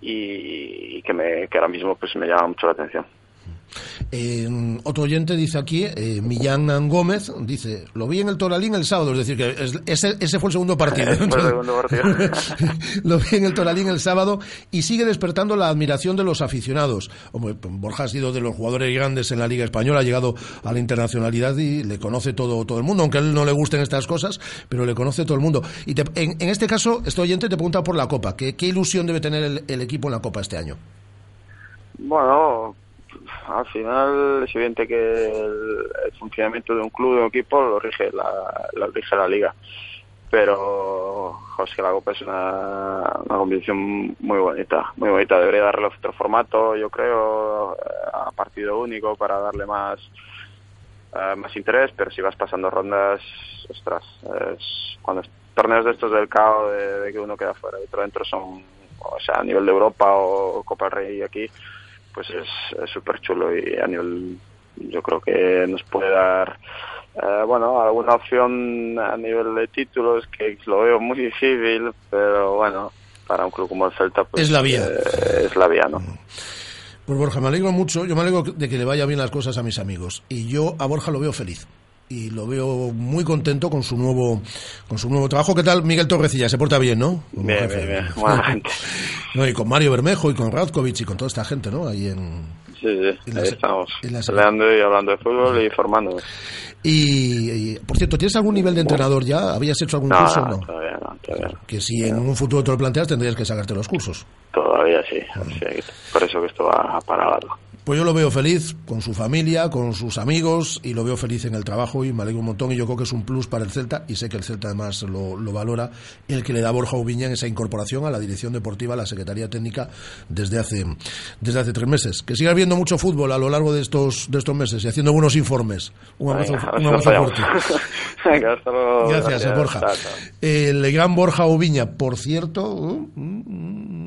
Speaker 14: y, y que, me, que ahora mismo pues me llama mucho la atención.
Speaker 1: Eh, otro oyente dice aquí, eh, Millán Gómez, dice, lo vi en el Toralín el sábado, es decir, que es- ese, ese fue el segundo partido.
Speaker 14: Fue el segundo partido.
Speaker 1: lo vi en el Toralín el sábado y sigue despertando la admiración de los aficionados. Hombre, Borja ha sido de los jugadores grandes en la Liga Española, ha llegado a la internacionalidad y le conoce todo, todo el mundo, aunque a él no le gusten estas cosas, pero le conoce todo el mundo. Y te- en, en este caso, este oyente te pregunta por la Copa, ¿qué, qué ilusión debe tener el, el equipo en la Copa este año?
Speaker 14: Bueno, al final es evidente que el, funcionamiento de un club, de un equipo, lo rige la, lo rige la liga. Pero es que la Copa es una, una competición muy bonita, muy bonita. Debería darle otro formato, yo creo, a partido único para darle más eh, más interés, pero si vas pasando rondas, ostras, es, cuando torneos de estos del CAO, de, de que uno queda fuera y otro dentro son, o sea, a nivel de Europa o Copa del Rey aquí, pues es súper chulo y a nivel, yo creo que nos puede dar, eh, bueno, alguna opción a nivel de títulos que lo veo muy difícil, pero bueno, para un club como el Celta, pues
Speaker 1: Es la vía.
Speaker 14: eh, es la vía, ¿no?
Speaker 1: Pues Borja, me alegro mucho. Yo me alegro de que le vaya bien las cosas a mis amigos. Y yo a Borja lo veo feliz. y lo veo muy contento con su nuevo con su nuevo trabajo. ¿Qué tal Miguel Torrecilla? Se porta bien, ¿no?
Speaker 14: Bien, bien, bien, Buena gente.
Speaker 1: No, y con Mario Bermejo y con Radkovic y con toda esta gente, ¿no? Ahí en...
Speaker 14: Sí, sí, ahí estamos, peleando y hablando de fútbol y formándome.
Speaker 1: Y, por cierto, ¿tienes algún nivel de entrenador ya? ¿Habías hecho algún
Speaker 14: no,
Speaker 1: curso?
Speaker 14: No, todavía no, todavía no.
Speaker 1: Que si en un futuro te lo planteas, tendrías que sacarte los cursos.
Speaker 14: Todavía sí, sí por eso que esto va para largo.
Speaker 1: Pues yo lo veo feliz con su familia, con sus amigos y lo veo feliz en el trabajo y me alegro un montón y yo creo que es un plus para el Celta y sé que el Celta además lo, lo valora el que le da Borja Ubiña en esa incorporación a la dirección deportiva, a la Secretaría Técnica desde hace, desde hace tres meses. Que siga viendo mucho fútbol a lo largo de estos, de estos meses y haciendo buenos informes. Un abrazo,
Speaker 14: Venga,
Speaker 1: un abrazo fuerte.
Speaker 14: Venga, hasta luego.
Speaker 1: Gracias,
Speaker 14: Gracias,
Speaker 1: Borja. El gran Borja Ubiña, por cierto, uh, mm,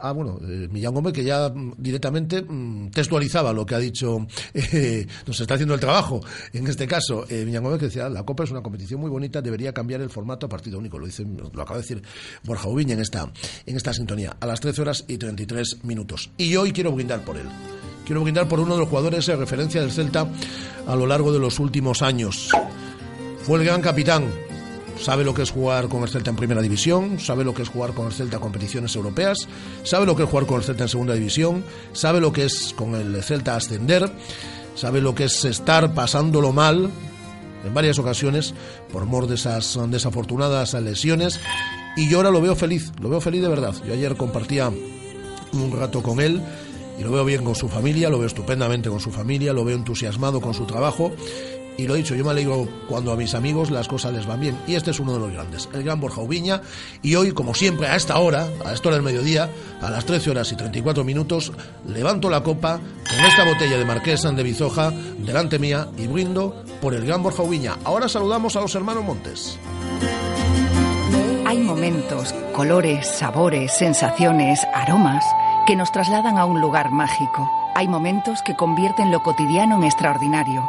Speaker 1: ah, bueno, eh, Millán Gómez que ya mm, directamente mm, textualizaba lo que ha dicho, eh, nos está haciendo el trabajo. En este caso, eh, Millán Gómez que decía, la Copa es una competición muy bonita, debería cambiar el formato a partido único. Lo dice, lo acaba de decir Borja Ubiña en esta, en esta sintonía, a las 13 horas y 33 minutos. Y hoy quiero brindar por él. Quiero brindar por uno de los jugadores de referencia del Celta a lo largo de los últimos años. Fue el gran capitán, sabe lo que es jugar con el Celta en primera división, sabe lo que es jugar con el Celta en competiciones europeas, sabe lo que es jugar con el Celta en segunda división, sabe lo que es con el Celta ascender, sabe lo que es estar pasándolo mal en varias ocasiones por mor de esas desafortunadas lesiones y yo ahora lo veo feliz, lo veo feliz de verdad. Yo ayer compartía un rato con él y lo veo bien con su familia, lo veo estupendamente con su familia, lo veo entusiasmado con su trabajo y lo he dicho, yo me alegro cuando a mis amigos las cosas les van bien. Y este es uno de los grandes, el gran Borja Ubiña. Y hoy, como siempre, a esta hora, a esta hora del mediodía, a las 13 horas y 34 minutos, levanto la copa con esta botella de Marquesa de Bizoja delante mía y brindo por el gran Borja Ubiña. Ahora saludamos a los hermanos Montes.
Speaker 16: Hay momentos, colores, sabores, sensaciones, aromas que nos trasladan a un lugar mágico. Hay momentos que convierten lo cotidiano en extraordinario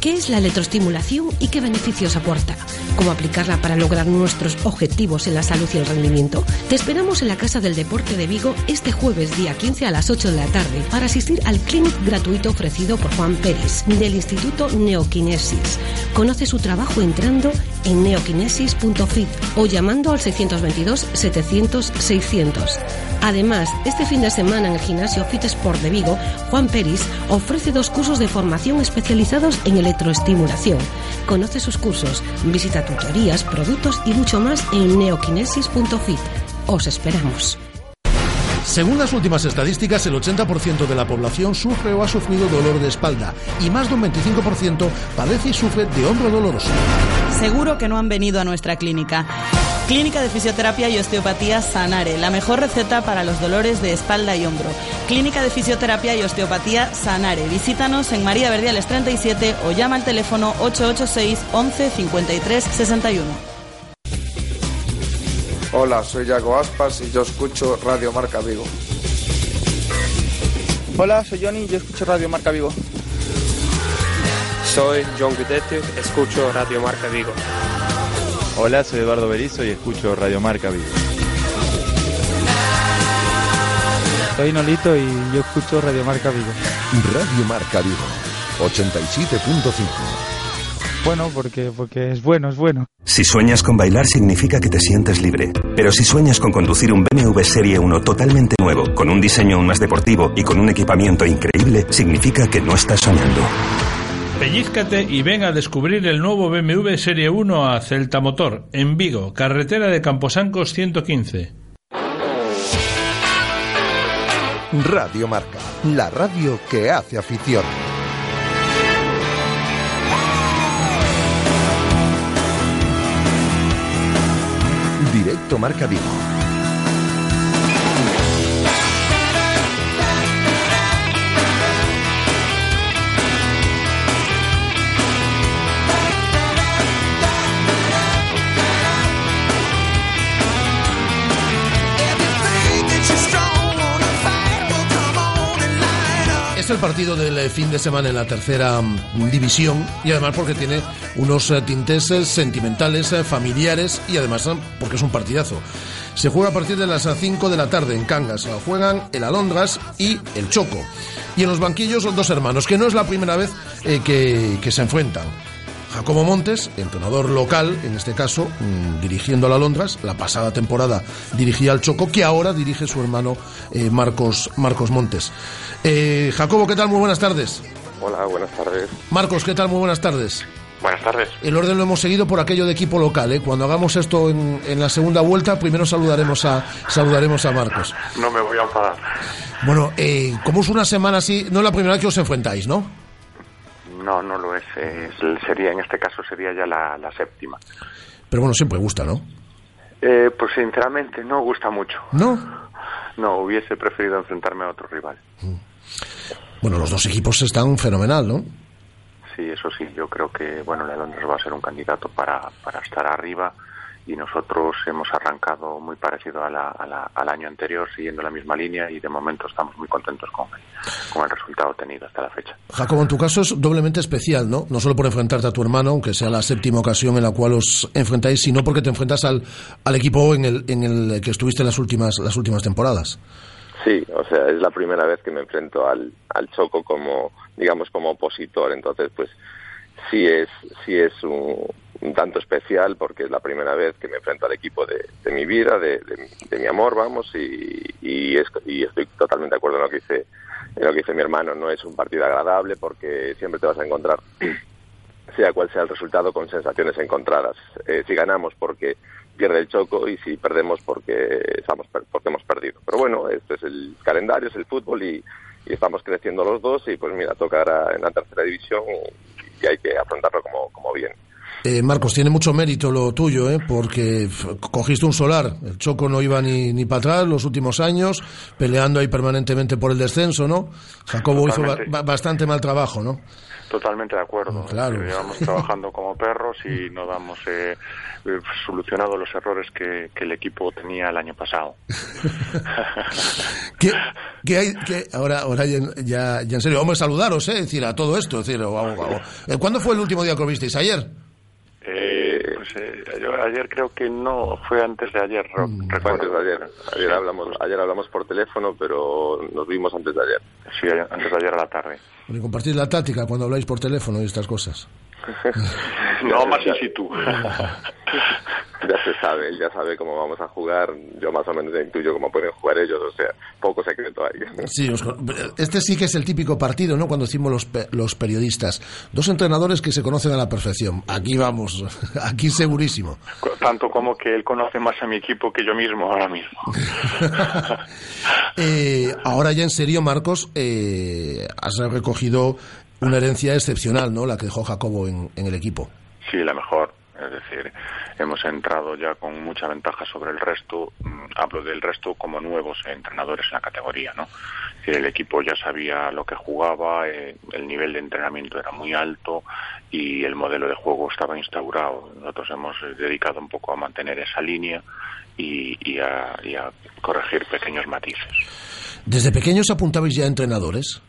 Speaker 7: ¿Qué es la electroestimulación y qué beneficios aporta? ¿Cómo aplicarla para lograr nuestros objetivos en la salud y el rendimiento? Te esperamos en la Casa del Deporte de Vigo este jueves día 15 a las 8 de la tarde para asistir al clinic gratuito ofrecido por Juan Pérez del Instituto Neokinesis. Conoce su trabajo entrando en neokinesis.fit o llamando al 622 700 600. Además, este fin de semana en el gimnasio Fit Sport de Vigo, Juan Peris ofrece dos cursos de formación especializados en electroestimulación. Conoce sus cursos, visita tutorías, productos y mucho más en neokinesis.fit. Os esperamos.
Speaker 1: Según las últimas estadísticas, el 80% de la población sufre o ha sufrido dolor de espalda y más de un 25% padece y sufre de hombro doloroso.
Speaker 3: Seguro que no han venido a nuestra clínica. Clínica de Fisioterapia y Osteopatía Sanare, la mejor receta para los dolores de espalda y hombro. Clínica de Fisioterapia y Osteopatía Sanare. Visítanos en María Verdiales 37 o llama al teléfono 886 11 53 61.
Speaker 17: Hola, soy Yago Aspas y yo escucho Radio Marca Vigo.
Speaker 18: Hola, soy Johnny y yo escucho Radio Marca Vigo.
Speaker 19: Soy John Guidetti, escucho Radio Marca Vigo.
Speaker 20: Hola, soy Eduardo Berizo y escucho Radio Marca Vigo.
Speaker 21: Soy Nolito y yo escucho Radio Marca Vigo.
Speaker 2: Radio Marca Vigo, 87.5.
Speaker 21: Bueno, porque, porque es bueno, es bueno.
Speaker 22: Si sueñas con bailar significa que te sientes libre. Pero si sueñas con conducir un BMW Serie 1 totalmente nuevo, con un diseño aún más deportivo y con un equipamiento increíble, significa que no estás soñando.
Speaker 23: Pellízcate y ven a descubrir el nuevo BMW Serie 1 a Celta Motor, en Vigo, carretera de Camposancos 115.
Speaker 2: Radio Marca, la radio que hace afición. Directo Marca Vigo.
Speaker 1: Es el partido del eh, fin de semana en la tercera mm, división y además porque tiene unos eh, tintes eh, sentimentales, familiares y además porque es un partidazo. Se juega a partir de las 5 de la tarde en Cangas. Juegan el Alondras y el Choco. Y en los banquillos son dos hermanos, que no es la primera vez que, que se enfrentan. Jacobo Montes, entrenador local, en este caso, mm, dirigiendo a la Londras, la pasada temporada dirigía al Choco, que ahora dirige su hermano eh, Marcos, Marcos Montes. Eh, Jacobo, ¿qué tal? Muy buenas tardes.
Speaker 24: Hola, buenas tardes.
Speaker 1: Marcos, ¿qué tal? Muy buenas tardes.
Speaker 24: Buenas tardes.
Speaker 1: El orden lo hemos seguido por aquello de equipo local. ¿eh? Cuando hagamos esto en, en, la segunda vuelta, primero saludaremos a, saludaremos a Marcos.
Speaker 24: No me voy a enfadar.
Speaker 1: Bueno, eh, como es una semana así, no es la primera vez que os enfrentáis, ¿no?
Speaker 24: No, no lo es. sería, en este caso sería ya la, séptima.
Speaker 1: Pero bueno, siempre gusta, ¿no?
Speaker 24: Eh, pues sinceramente no gusta mucho.
Speaker 1: ¿No?
Speaker 24: No, hubiese preferido enfrentarme a otro rival. Mm.
Speaker 1: Bueno, los dos equipos están fenomenal, ¿no?
Speaker 24: Sí, eso sí. Yo creo que, bueno, Londres va a ser un candidato para, para estar arriba y nosotros hemos arrancado muy parecido al año anterior, siguiendo la misma línea y de momento estamos muy contentos con el, con el resultado tenido hasta la fecha.
Speaker 1: Jacobo, en tu caso es doblemente especial, ¿no? No solo por enfrentarte a tu hermano, aunque sea la séptima ocasión en la cual os enfrentáis, sino porque te enfrentas al, al equipo en el, en el que estuviste en las últimas, las últimas temporadas.
Speaker 24: Sí, o sea, es la primera vez que me enfrento al, al Choco como, digamos, como opositor, entonces pues sí es, sí es un, tanto especial porque es la primera vez que me enfrento al equipo de, mi vida, de, mi amor, vamos, y, y, estoy totalmente de acuerdo en lo que dice en lo que dice mi hermano. No es un partido agradable porque siempre te vas a encontrar, sea cual sea el resultado, con sensaciones encontradas. Eh, si ganamos porque pierde el choco y si perdemos porque estamos porque hemos perdido. Pero bueno, este es el calendario, es el fútbol y, y estamos creciendo los dos y pues mira, toca en la tercera división y hay que afrontarlo como, como bien.
Speaker 1: Eh, Marcos, tiene mucho mérito lo tuyo, ¿eh? porque cogiste un solar. El Choco no iba ni, ni para atrás los últimos años, peleando ahí permanentemente por el descenso, ¿no? Jacobo hizo bastante mal trabajo, ¿no?
Speaker 24: Totalmente de acuerdo.
Speaker 1: Claro.
Speaker 24: Llevamos trabajando como perros y no damos eh, solucionado los errores que, el equipo tenía el año pasado.
Speaker 1: ¿Qué, hay, ahora, ahora ya, ya, en serio, vamos a saludaros, ¿eh? decir, a todo esto. decir, eh, ¿Cuándo fue el último día que lo visteis? ¿Ayer?
Speaker 24: Eh, pues eh, yo ayer creo que no, fue antes de ayer, mm. antes de ayer. Ayer hablamos, ayer hablamos por teléfono, pero nos vimos antes de ayer. Sí, antes de ayer a la tarde.
Speaker 1: Bueno, compartir la táctica cuando habláis por teléfono y estas cosas.
Speaker 24: no, más in situ. ya se sabe, él ya sabe cómo vamos a jugar, yo más o menos intuyo cómo pueden jugar ellos, o sea, poco secreto hay.
Speaker 1: Sí, este sí que es el típico partido, ¿no? Cuando decimos los, los periodistas, dos entrenadores que se conocen a la perfección. Aquí vamos, aquí segurísimo.
Speaker 24: Tanto como que él conoce más a mi equipo que yo mismo ahora mismo.
Speaker 1: Eh, ahora ya en serio, Marcos, eh, has recogido una herencia excepcional, ¿no? La que dejó Jacobo en, en el equipo.
Speaker 24: Sí, la mejor. Es decir, hemos entrado ya con mucha ventaja sobre el resto. Mm, hablo del resto como nuevos entrenadores en la categoría, ¿no? el equipo ya sabía lo que jugaba, eh, el nivel de entrenamiento era muy alto y el modelo de juego estaba instaurado. Nosotros hemos dedicado un poco a mantener esa línea y, y, a, y a corregir pequeños matices.
Speaker 1: ¿Desde pequeños apuntabais ya a entrenadores?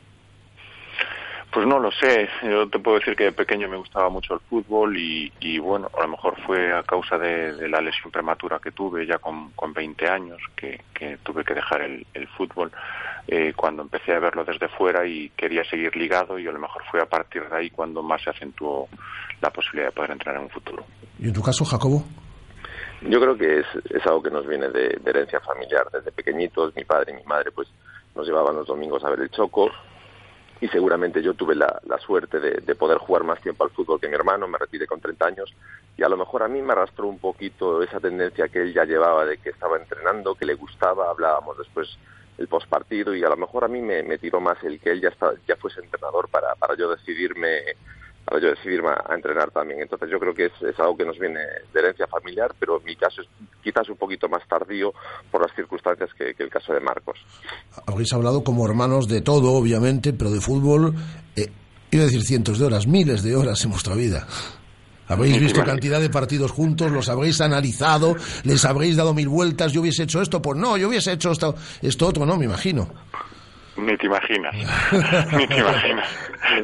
Speaker 24: Pues no lo sé. Yo te puedo decir que de pequeño me gustaba mucho el fútbol y, y bueno, a lo mejor fue a causa de, la lesión prematura que tuve ya con, con 20 años que, que tuve que dejar el, el fútbol eh, cuando empecé a verlo desde fuera y quería seguir ligado y a lo mejor fue a partir de ahí cuando más se acentuó la posibilidad de poder entrar en un futuro.
Speaker 1: ¿Y en tu caso, Jacobo?
Speaker 24: Yo creo que es, es algo que nos viene de, de herencia familiar. Desde pequeñitos, mi padre y mi madre pues nos llevaban los domingos a ver el Choco y seguramente yo tuve la, suerte de, poder jugar más tiempo al fútbol que mi hermano, me retiré con 30 años y a lo mejor a mí me arrastró un poquito esa tendencia que él ya llevaba de que estaba entrenando, que le gustaba, hablábamos después el postpartido y a lo mejor a mí me, me tiró más el que él ya está, ya fuese entrenador para, para yo decidirme para yo decidirme a, a entrenar también. Entonces yo creo que es, es algo que nos viene de herencia familiar, pero en mi caso es quizás un poquito más tardío por las circunstancias que, que el caso de Marcos.
Speaker 1: Habéis hablado como hermanos de todo, obviamente, pero de fútbol, eh, iba a decir cientos de horas, miles de horas en vuestra vida. Habéis visto cantidad de partidos juntos, los habréis analizado, les habréis dado mil vueltas, yo hubiese hecho esto, pues no, yo hubiese hecho esto, esto otro, no, me imagino.
Speaker 25: Ni te imaginas, ni te imaginas.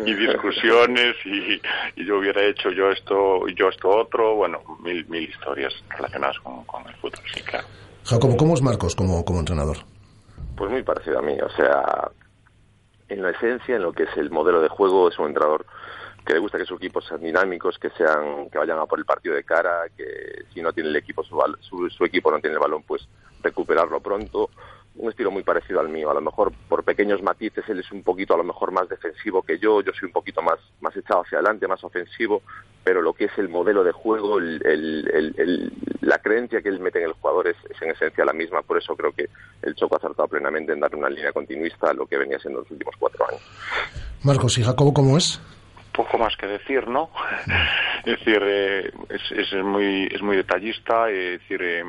Speaker 25: Y discusiones y, y yo hubiera hecho yo esto y yo esto otro, bueno, mil, mil historias relacionadas con, con el fútbol, sí, claro.
Speaker 1: Jacobo, ¿cómo es Marcos como, como entrenador?
Speaker 24: Pues muy parecido a mí, o sea, en la esencia, en lo que es el modelo de juego, es un entrenador que le gusta que sus equipos sean dinámicos, que sean, que vayan a por el partido de cara, que si no tiene el equipo su, su equipo no tiene el balón, pues recuperarlo pronto. Un estilo muy parecido al mío. A lo mejor por pequeños matices él es un poquito a lo mejor más defensivo que yo, yo soy un poquito más, más echado hacia adelante, más ofensivo, pero lo que es el modelo de juego, el, el- el- el- la creencia que él mete en el jugador es, es en esencia la misma. Por eso creo que el Choco ha acertado plenamente en dar una línea continuista a lo que venía siendo los últimos cuatro años.
Speaker 1: Marcos y Jacobo, ¿cómo es?
Speaker 25: poco más que decir, ¿no? es decir, eh, es, es muy es muy detallista, eh, es decir, eh, eh,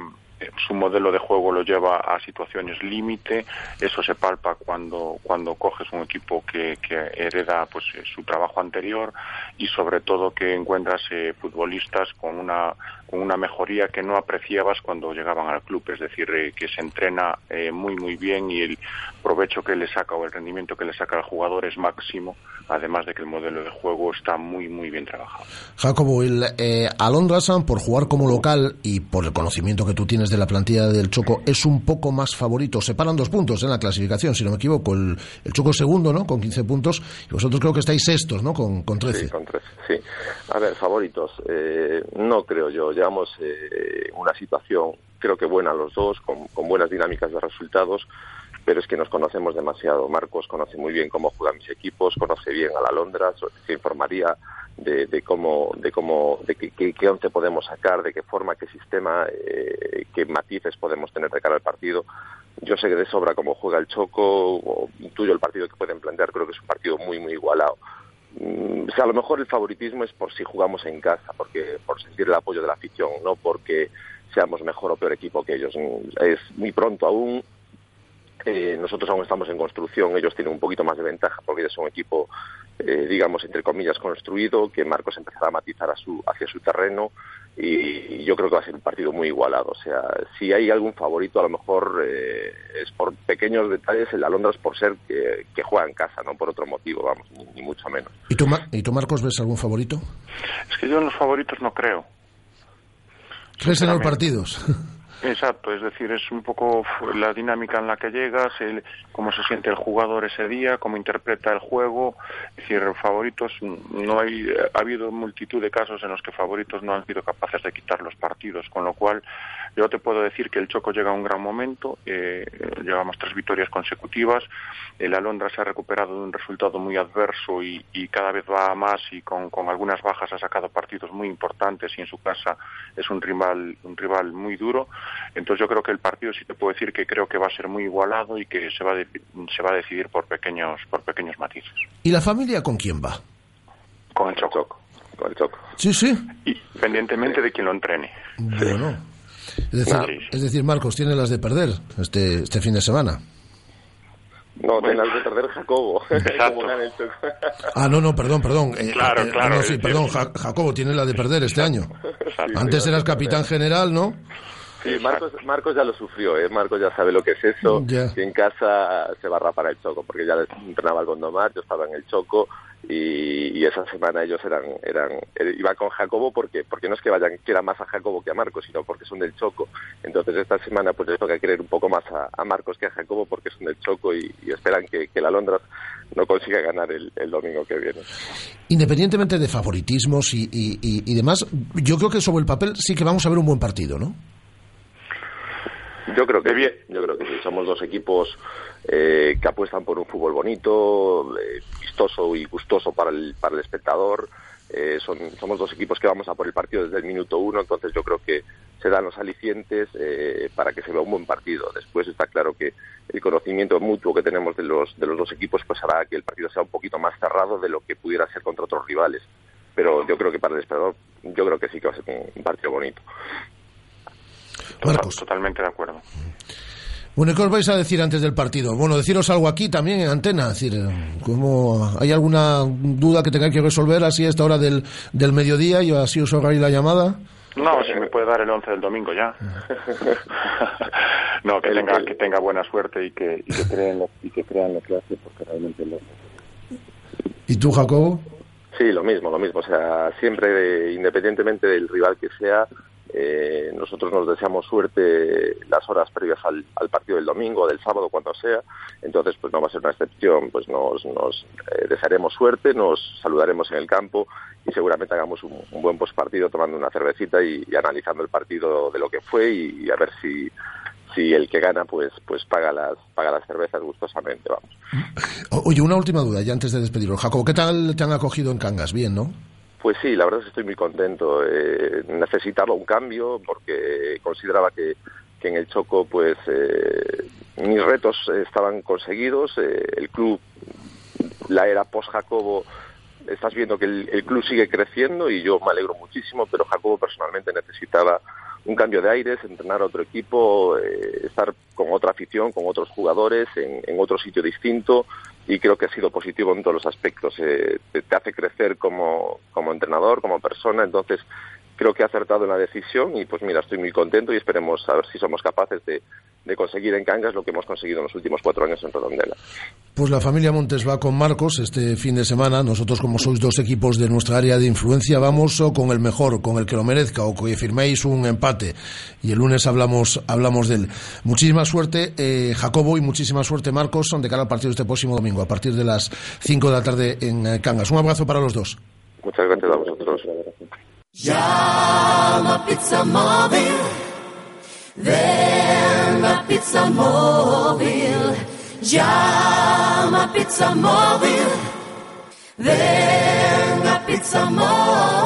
Speaker 25: su modelo de juego lo lleva a situaciones límite, eso se palpa cuando cuando coges un equipo que, que hereda pues su trabajo anterior y sobre todo que encuentras eh, futbolistas con una con una mejoría que no apreciabas cuando llegaban al club, es decir, eh, que se entrena eh, muy muy bien y el provecho que le saca o el rendimiento que le saca al jugador es máximo, además de que el modelo de juego está muy muy bien trabajado.
Speaker 1: Jacobo, el eh, Alondra San, por jugar como local y por el conocimiento que tú tienes de la plantilla del Choco, es un poco más favorito. Separan dos puntos en la clasificación, si no me equivoco. El, el Choco es segundo, ¿no? Con 15 puntos. Y vosotros creo que estáis sextos, ¿no? Con, con 13.
Speaker 24: Sí, con 13, sí. A ver, favoritos. Eh, no creo yo. Llevamos eh, una situación, creo que buena los dos, con, buenas dinámicas de resultados, pero es que nos conocemos demasiado. Marcos conoce muy bien cómo juegan mis equipos, conoce bien a la Londra, se informaría de, de cómo, de cómo, de qué, qué, qué once podemos sacar, de qué forma, qué sistema, eh, qué matices podemos tener de cara al partido. Yo sé que de sobra cómo juega el Choco, o intuyo el partido que pueden plantear, creo que es un partido muy, muy igualado. Mm, o sea, a lo mejor el favoritismo es por si jugamos en casa, porque por sentir el apoyo de la afición, no porque seamos mejor o peor equipo que ellos. Mm, Es muy pronto aún. Eh, nosotros aún estamos en construcción, ellos tienen un poquito más de ventaja porque ellos son un equipo, eh, digamos, entre comillas, construido, que Marcos empezará a matizar a su, hacia su terreno y yo creo que va a ser un partido muy igualado. O sea, si hay algún favorito, a lo mejor eh, es por pequeños detalles, el Alondra es por ser que, que juega en casa, no por otro motivo, vamos, ni, ni mucho menos.
Speaker 1: ¿Y tú, Mar- ¿Y tú, Marcos, ves algún favorito?
Speaker 25: Es que yo en los favoritos no creo.
Speaker 1: ¿Crees en los partidos?
Speaker 25: Exacto, es decir, es un poco la dinámica en la que llegas, el, cómo se siente el jugador ese día, cómo interpreta el juego. Es decir, favoritos, no hay, ha habido multitud de casos en los que favoritos no han sido capaces de quitar los partidos, con lo cual yo te puedo decir que el Choco llega a un gran momento, eh, llevamos tres victorias consecutivas, el Alondra se ha recuperado de un resultado muy adverso y, y cada vez va más y con, con algunas bajas ha sacado partidos muy importantes y en su casa es un rival, un rival muy duro. Entonces yo creo que el partido sí te puedo decir que creo que va a ser muy igualado y que se va a, de- se va a decidir por pequeños, por pequeños matices.
Speaker 1: ¿Y la familia con quién va?
Speaker 25: Con el Choco.
Speaker 24: Con el Choco.
Speaker 1: Sí, sí.
Speaker 25: Independientemente de quién lo entrene.
Speaker 1: Bueno. Es decir,
Speaker 25: Sí.
Speaker 1: es decir, Marcos tiene las de perder este, este fin de semana.
Speaker 24: No, tengas de perder Jacobo.
Speaker 1: Ah, no, no, perdón, perdón. Eh,
Speaker 25: Claro,
Speaker 1: eh,
Speaker 25: claro,
Speaker 1: no, sí, perdón, Ja- Jacobo tiene la de perder este año. Antes
Speaker 24: sí,
Speaker 1: eras capitán general, ¿no?
Speaker 24: Sí, Marcos, Marcos ya lo sufrió, ¿eh? Marcos ya sabe lo que es eso. Que en casa se va a rapar el Choco, porque ya entrenaba el Gondomar, yo estaba en el Choco y, y esa semana ellos eran, eran, eh, iba con Jacobo porque, porque no es que vayan, quiera más a Jacobo que a Marcos, sino porque son del Choco. Entonces esta semana pues les toca querer un poco más a, a Marcos que a Jacobo porque son del Choco y, y esperan que, que la Londra no consiga ganar el, el domingo que viene.
Speaker 1: Independientemente de favoritismos y, y- y- y demás, yo creo que sobre el papel sí que vamos a ver un buen partido, ¿no?
Speaker 24: Yo creo que bien. Yo creo que sí. Somos dos equipos eh, que apuestan por un fútbol bonito, eh, vistoso y gustoso para el, para el espectador. Eh, son, somos dos equipos que vamos a por el partido desde el minuto uno, entonces yo creo que se dan los alicientes eh, para que se vea un buen partido. Después está claro que el conocimiento mutuo que tenemos de los, de los dos equipos pues hará que el partido sea un poquito más cerrado de lo que pudiera ser contra otros rivales. Pero yo creo que para el esperador, yo creo que sí que va a ser un partido bonito.
Speaker 25: Totalmente de acuerdo.
Speaker 1: Bueno, ¿qué os vais a decir antes del partido? Bueno, deciros algo aquí también en antena. Es decir, ¿cómo, ¿hay alguna duda que tengáis que resolver así a esta hora del, del mediodía y así os hagáis la llamada?
Speaker 25: No, si me puede dar el 11 del domingo ya. no, que tenga, que tenga buena suerte y que, y que, crean, lo, y que crean lo que hace, porque realmente lo
Speaker 1: ¿Y tú, Jacobo?
Speaker 24: Sí, lo mismo, lo mismo. O sea, siempre, independientemente del rival que sea, eh, nosotros nos deseamos suerte las horas previas al, partido del domingo, del sábado, cuando sea. Entonces, pues no va a ser una excepción. Pues nos, nos eh, desearemos suerte, nos saludaremos en el campo y seguramente hagamos un, buen postpartido tomando una cervecita y, analizando el partido de lo que fue y, a ver si si el que gana pues pues paga las paga las cervezas gustosamente vamos
Speaker 1: oye una última duda ya antes de despedirlo Jacobo qué tal te han acogido en Cangas bien no
Speaker 24: pues sí, la verdad es que estoy muy contento. Eh, necesitaba un cambio porque consideraba que, en el Choco pues eh, mis retos estaban conseguidos. Eh, el club, la era post-Jacobo, estás viendo que el, club sigue creciendo y yo me alegro muchísimo, pero Jacobo personalmente necesitaba un cambio de aires, entrenar a otro equipo, estar con otra afición, con otros jugadores, en, en otro sitio distinto y creo que ha sido positivo en todos los aspectos. Eh, te, hace crecer como, como entrenador, como persona, entonces creo que ha acertado en la decisión y pues mira, estoy muy contento y esperemos a ver si somos capaces de, de conseguir en Cangas lo que hemos conseguido en los últimos cuatro años en Redondela.
Speaker 1: Pues la familia Montes va con Marcos este fin de semana. Nosotros, como sois dos equipos de nuestra área de influencia, vamos con el mejor, con el que lo merezca o que firméis un empate. Y el lunes hablamos, hablamos de él. Muchísima suerte, eh, Jacobo, y muchísima suerte, Marcos, de cara al partido este próximo domingo, a partir de las 5 de la tarde en eh, Cangas. Un abrazo para los dos.
Speaker 24: Muchas gracias a vosotros.
Speaker 26: Llama Pizza Móvil. Ven a Pizza Móvil. Llama Pizza Móvil. Ven Pizza Móvil.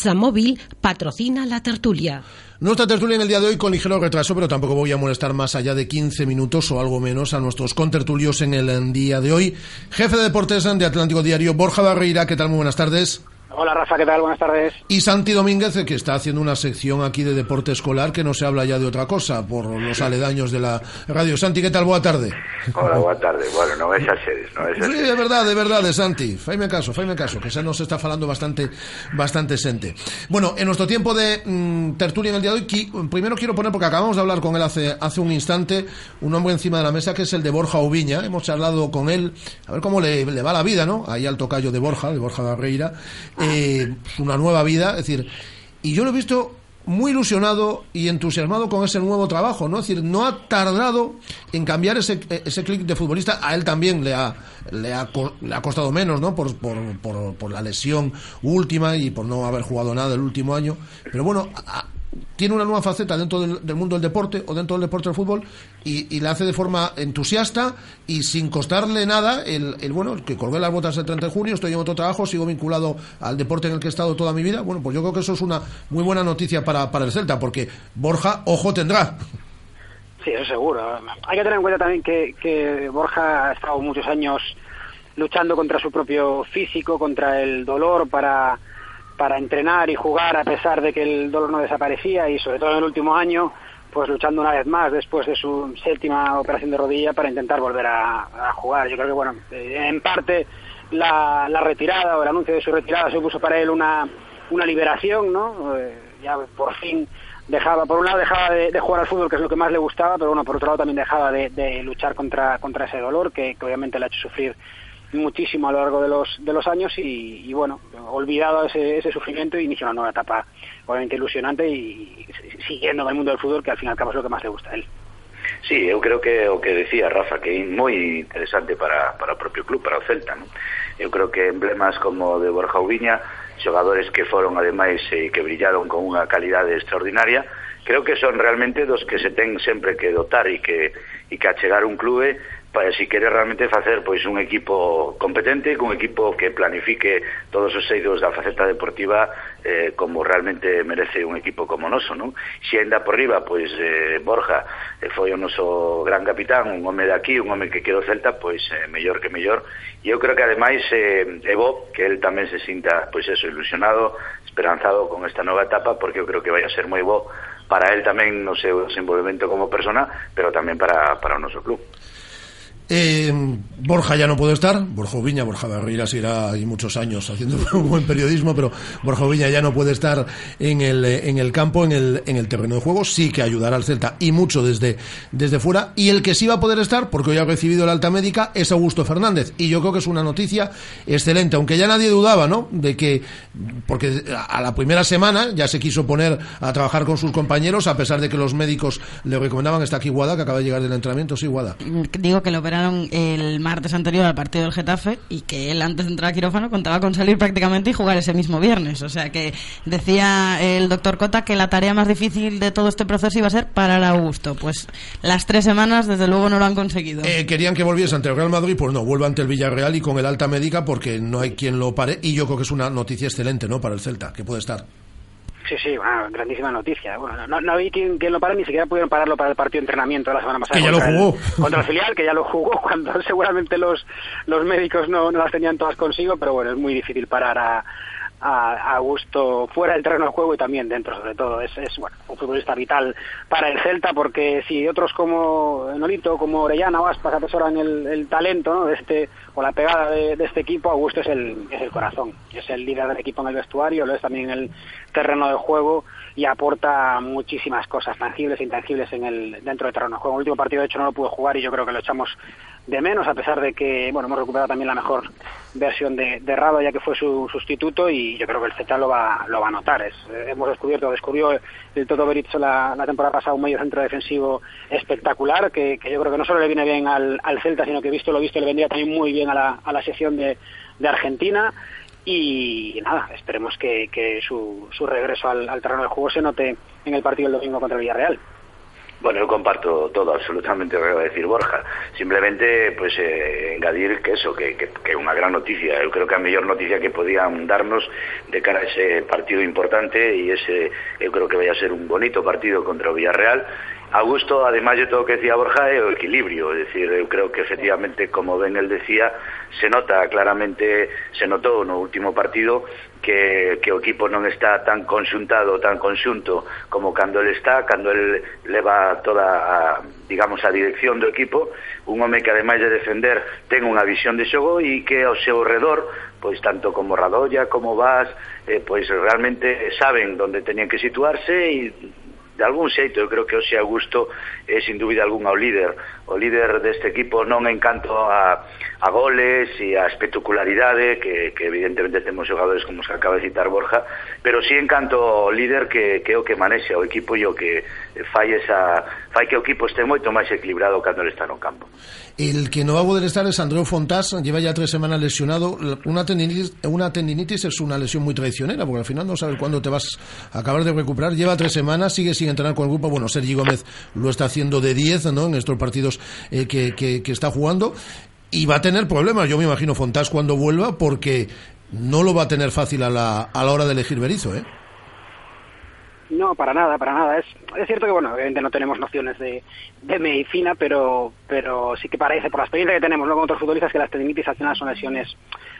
Speaker 7: Pizza patrocina la tertulia.
Speaker 1: Nuestra tertulia en el día de hoy con ligero retraso, pero tampoco voy a molestar más allá de 15 minutos o algo menos a nuestros contertulios en el día de hoy. Jefe de deportes de Atlántico Diario, Borja Barreira, ¿qué tal? Muy buenas tardes.
Speaker 27: Hola Rafa, ¿qué tal? Buenas tardes.
Speaker 1: Y Santi Domínguez, que está haciendo una sección aquí de deporte escolar que no se habla ya de otra cosa por los aledaños de la radio. Santi, ¿qué tal? Buena tarde.
Speaker 28: Hola, buena tarde. Bueno, no es series, no es
Speaker 1: Sí, de verdad, de verdad, de Santi. Faime caso, faime caso, que se nos está falando bastante bastante gente. Bueno, en nuestro tiempo de mm, tertulia en el día de hoy, primero quiero poner, porque acabamos de hablar con él hace, hace un instante, un hombre encima de la mesa que es el de Borja Ubiña. Hemos charlado con él, a ver cómo le, va la vida, ¿no? Ahí al tocayo de Borja, de Borja Barreira. Eh, una nueva vida, es decir, y yo lo he visto muy ilusionado y entusiasmado con ese nuevo trabajo, ¿no? Decir, no ha tardado en cambiar ese, ese clic de futbolista, a él también le ha, le ha, le ha costado menos, ¿no? Por, por, por, por, la lesión última y por no haber jugado nada el último año, pero bueno, tiene una nueva faceta dentro del, mundo del deporte o dentro del deporte del fútbol y, la hace de forma entusiasta y sin costarle nada el, el bueno que colgué las botas el 30 de junio estoy en otro trabajo sigo vinculado al deporte en el que he estado toda mi vida. Bueno pues yo creo que eso es una muy buena noticia para, para el Celta porque Borja ojo tendrá.
Speaker 27: Sí eso seguro. Hay que tener en cuenta también que, que Borja ha estado muchos años luchando contra su propio físico contra el dolor para para entrenar y jugar a pesar de que el dolor no desaparecía y sobre todo en el último año pues luchando una vez más después de su séptima operación de rodilla para intentar volver a, jugar. Yo creo que bueno, eh, en parte la, retirada o el anuncio de su retirada supuso para él una, una liberación, ¿no? Eh, ya por fin dejaba, por un lado dejaba de, jugar al fútbol, que es lo que más le gustaba, pero bueno, por otro lado también dejaba de, luchar contra, contra ese dolor que obviamente le ha hecho sufrir muchísimo a lo largo de los, de los años y, y bueno, olvidado ese, ese sufrimiento y inició una nueva etapa obviamente ilusionante y, y siguiendo el mundo del fútbol que al fin y al cabo es lo que más le gusta a él.
Speaker 28: Sí, eu creo que o que decía Rafa que é moi interesante para, para o propio club, para o Celta, ¿no? Eu creo que emblemas como de Borja Ubiña, xogadores que foron ademais e eh, que brillaron con unha calidade extraordinaria, creo que son realmente dos que se ten sempre que dotar e que e que achegar un clube para si quere realmente facer pois un equipo competente, cun equipo que planifique todos os eidos da faceta deportiva eh, como realmente merece un equipo como o noso, non? Se ainda por riba, pois eh, Borja eh, foi o noso gran capitán, un home de aquí, un home que quedou Celta, pois eh, mellor que mellor. E eu creo que ademais eh, Evo, que el tamén se sinta pois eso, ilusionado, esperanzado con esta nova etapa, porque eu creo que vai a ser moi bo para el tamén no seu desenvolvemento como persona, pero tamén para, para o noso club.
Speaker 1: Eh, Borja ya no puede estar, Borja Viña, Borja Barreira seguirá ahí muchos años haciendo un buen periodismo, pero Borja Viña ya no puede estar en el, en el campo, en el, en el terreno de juego, sí que ayudará al Celta y mucho desde, desde fuera. Y el que sí va a poder estar, porque hoy ha recibido la alta médica, es Augusto Fernández. Y yo creo que es una noticia excelente, aunque ya nadie dudaba, ¿no? De que, porque a la primera semana ya se quiso poner a trabajar con sus compañeros, a pesar de que los médicos le recomendaban, está aquí Guada, que acaba de llegar del entrenamiento, sí, Guada.
Speaker 3: Digo que lo el martes anterior al partido del Getafe y que él antes de entrar a quirófano contaba con salir prácticamente y jugar ese mismo viernes. O sea que decía el doctor Cota que la tarea más difícil de todo este proceso iba a ser parar a Augusto. Pues las tres semanas desde luego no lo han conseguido.
Speaker 1: Eh, querían que volviese ante el Real Madrid, pues no, vuelva ante el Villarreal y con el alta médica porque no hay quien lo pare y yo creo que es una noticia excelente ¿no? para el Celta, que puede estar.
Speaker 27: Sí, sí, grandísima noticia. Bueno, no, no vi quien, quien lo para, ni siquiera pudieron pararlo para el partido de entrenamiento de la semana pasada.
Speaker 1: Que ya lo
Speaker 27: contra
Speaker 1: jugó.
Speaker 27: El, contra el filial, que ya lo jugó, cuando seguramente los, los médicos no, no las tenían todas consigo, pero bueno, es muy difícil parar a, a, a gusto fuera del terreno de juego y también dentro, sobre todo. Es, es bueno, un futbolista vital para el Celta, porque si otros como Nolito, como Orellana o Aspas atesoran el, el talento ¿no? de este, o la pegada de, de, este equipo, Augusto es el, es el corazón, es el líder del equipo en el vestuario, lo es también en el terreno de juego y aporta muchísimas cosas tangibles e intangibles en el, dentro del terreno juego. El último partido, de hecho, no lo pudo jugar y yo creo que lo echamos de menos, a pesar de que bueno hemos recuperado también la mejor versión de, de Rado, ya que fue su sustituto, y yo creo que el Celta lo va, lo va a notar. Hemos descubierto, descubrió el Toto Berizzo la, temporada pasada un medio centro defensivo espectacular, que, que, yo creo que no solo le viene bien al, al Celta, sino que visto lo visto le vendría también muy bien a la, a la sección de, de Argentina y nada, esperemos que, que su, su regreso al, terreno del juego se note en el partido del domingo contra el Villarreal.
Speaker 28: Bueno, eu comparto todo absolutamente o que va a decir Borja. Simplemente, pues, eh, engadir que eso, que, que, unha gran noticia. Eu creo que a mellor noticia que podían darnos de cara a ese partido importante e ese, eu creo que vai a ser un bonito partido contra Villarreal Augusto, además de todo o que decía Borja, é o equilibrio, é dicir, eu creo que efectivamente, como ben el decía, se nota claramente, se notou no último partido que, que o equipo non está tan conxuntado, tan conxunto como cando el está, cando el leva toda a, digamos, a dirección do equipo, un home que ademais de defender ten unha visión de xogo e que ao seu redor pois tanto como Radoya como Vaz, eh, pois realmente saben onde tenían que situarse e de algún xeito, eu creo que hoxe Augusto é sin dúbida algunha ao líder o líder deste equipo non en canto a, a goles e a espectacularidade que, que evidentemente temos xogadores como se acaba de citar Borja pero sí en canto ao líder que, que é o que o equipo e que fai esa fai que o equipo este moito máis equilibrado cando ele está no campo
Speaker 1: El que no va a poder estar es Andreu Fontás, lleva ya tres semanas lesionado. Una tendinitis, una tendinitis es una lesión muy traicionera, porque al final no sabes cuándo te vas a acabar de recuperar. Lleva tres semanas, sigue sin entrenar con el grupo. Bueno, Sergi Gómez lo está haciendo de 10 ¿no? en estos partidos eh, que, que, está jugando. Y va a tener problemas, yo me imagino, Fontás cuando vuelva, porque no lo va a tener fácil a la, a la hora de elegir Berizzo, ¿eh?
Speaker 27: No, para nada, para nada. Es, es cierto que, bueno, obviamente no tenemos nociones de, de medicina, pero, pero sí que parece, por la experiencia que tenemos ¿no? con otros futbolistas, que las tendinitis al final son lesiones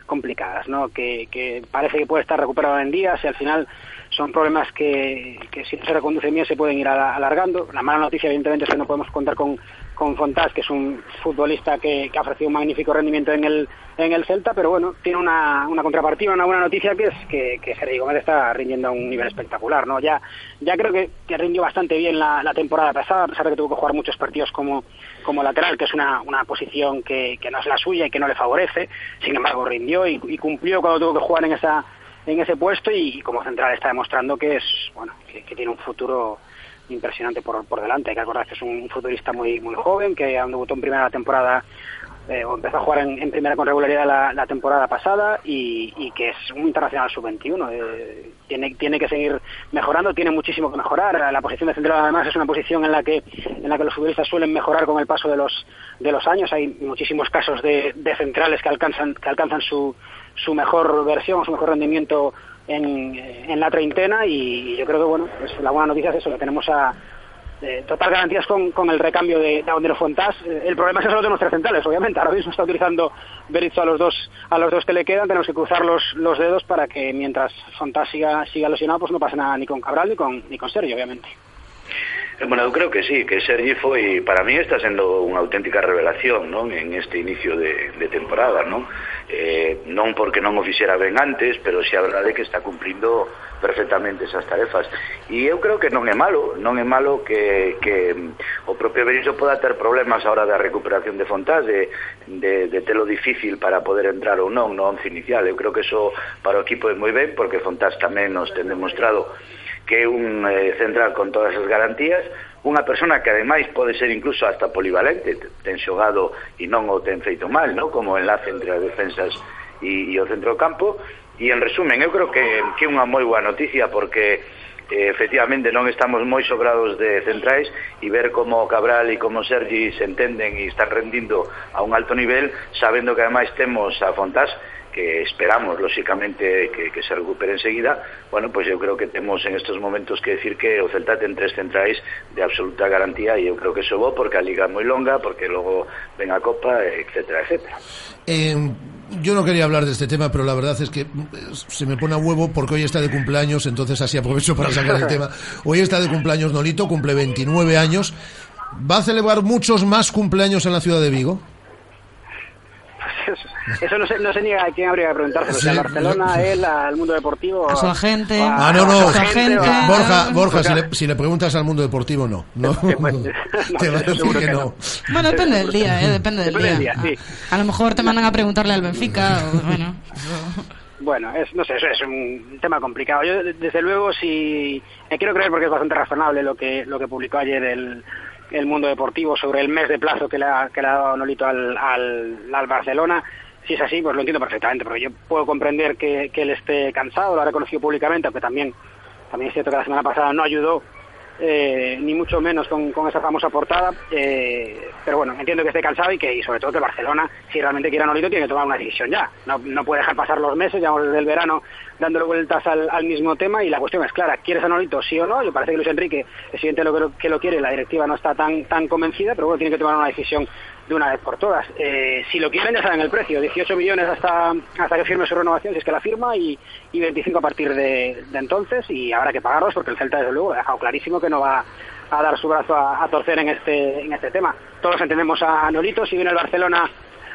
Speaker 27: complicadas, ¿no? Que, que parece que puede estar recuperado en días y al final son problemas que, que si no se reconducen bien se pueden ir alargando. La mala noticia, evidentemente, es que no podemos contar con, con Fontás, que es un futbolista que, que, ha ofrecido un magnífico rendimiento en el, en el Celta, pero bueno, tiene una, una contrapartida, una buena noticia que es que, que Sergio Gómez está rindiendo a un nivel espectacular, ¿no? Ya, ya creo que, que rindió bastante bien la, temporada pasada, a pesar de que tuvo que jugar muchos partidos como, como lateral, que es una, una posición que, que no es la suya y que no le favorece, sin embargo rindió y, cumplió cuando tuvo que jugar en esa en ese puesto y, como central está demostrando que es bueno que tiene un futuro impresionante por, por delante. Hay que acordar que es un futbolista muy muy joven, que debutó en primera temporada eh, empezó a jugar en, en, primera con regularidad la, la temporada pasada y, y, que es un internacional sub-21. Eh, tiene, tiene que seguir mejorando, tiene muchísimo que mejorar. La posición de central además es una posición en la que en la que los futbolistas suelen mejorar con el paso de los de los años. Hay muchísimos casos de, de centrales que alcanzan que alcanzan su su mejor versión, su mejor rendimiento en, la treintena y yo creo que bueno, pues la buena noticia es eso, que tenemos a eh, total garantías con, con el recambio de, de Abandero Fontás. Eh, el problema es que solo tenemos tres centrales, obviamente. Ahora mismo está utilizando Berizzo a los dos a los dos que le quedan. Tenemos que cruzar los, los dedos para que mientras Fontás siga, siga lesionado, pues no pase nada ni con Cabral ni con, ni con Sergio, obviamente.
Speaker 28: Bueno, eu creo que sí, que Sergi foi, para mí está sendo unha auténtica revelación non en este inicio de, de temporada, non? Eh, non porque non o fixera ben antes, pero si a verdade que está cumplindo perfectamente esas tarefas. E eu creo que non é malo, non é malo que, que mm, o propio Berizzo poda ter problemas ahora da recuperación de Fontás, de, de, de telo difícil para poder entrar ou non no once inicial. Eu creo que eso para o equipo é moi ben, porque Fontás tamén nos ten demostrado que é un eh, central con todas as garantías, unha persona que ademais pode ser incluso hasta polivalente, ten xogado e non o ten feito mal, ¿no? como enlace entre as defensas e, e o centro campo, e en resumen, eu creo que, que é unha moi boa noticia porque eh, efectivamente non estamos moi sobrados de centrais e ver como Cabral e como Sergi se entenden e están rendindo a un alto nivel sabendo que ademais temos a Fontás que esperamos lóxicamente que, que se recupere enseguida. Bueno, pois pues eu creo que temos en estes momentos que decir que o Celta ten tres centrais de absoluta garantía e eu creo que eso porque a Liga é moi longa porque logo ven a Copa, etcétera, etcétera.
Speaker 1: Eh, yo no quería hablar de este tema, pero la verdad es que eh, se me pone a huevo porque hoy está de cumpleaños, entonces así aprovecho para sacar el tema. Hoy está de cumpleaños Nolito, cumple 29 años. ¿Va a celebrar muchos más cumpleaños en la ciudad de Vigo?
Speaker 27: Eso no se, no se niega a quién habría que preguntárselo. Si a Barcelona, a él, al mundo deportivo.
Speaker 3: A su agente.
Speaker 27: a-
Speaker 1: Ah, no, no.
Speaker 27: a su agente, o a-
Speaker 1: Borja, Borja si, le, si le preguntas al mundo deportivo, no. no. Te va a decir
Speaker 27: seguro
Speaker 1: que
Speaker 27: que
Speaker 1: no.
Speaker 27: no.
Speaker 3: Bueno, depende del día, ¿eh? Depende del
Speaker 27: Depende
Speaker 3: día. A lo mejor te mandan a preguntarle al Benfica o, bueno...
Speaker 27: Bueno, es, no sé, eso es un tema complicado. Yo, de- desde luego, sí, me quiero creer porque es bastante razonable lo que lo que publicó ayer el, el Mundo Deportivo sobre el mes de plazo que le ha, que le ha dado Nolito al, al, al Barcelona. Si es así, pues lo entiendo perfectamente, porque yo puedo comprender que, que él esté cansado, lo ha reconocido públicamente, aunque también, también es cierto que la semana pasada no ayudó eh, ni mucho menos con, con esa famosa portada. eh, pero bueno, entiendo que esté cansado y que y sobre todo que Barcelona, si realmente quiere a Nolito, tiene que tomar una decisión ya. No, no puede dejar pasar los meses, ya desde el verano dándole vueltas al, mismo tema y la cuestión es clara, ¿quieres a Nolito sí o no? Yo parece que Luis Enrique es evidente lo que, lo, quiere, la directiva no está tan, tan convencida, pero bueno, tiene que tomar una decisión de una vez por todas. Eh, si lo quieren ya saben el precio, 18 millones hasta, hasta que firme su renovación, si es que la firma, y, y 25 a partir de, entonces, y habrá que pagarlos porque el Celta desde luego ha dejado clarísimo que no va a dar su brazo a, a torcer en este, en este tema. Todos entendemos a Nolito, si viene el Barcelona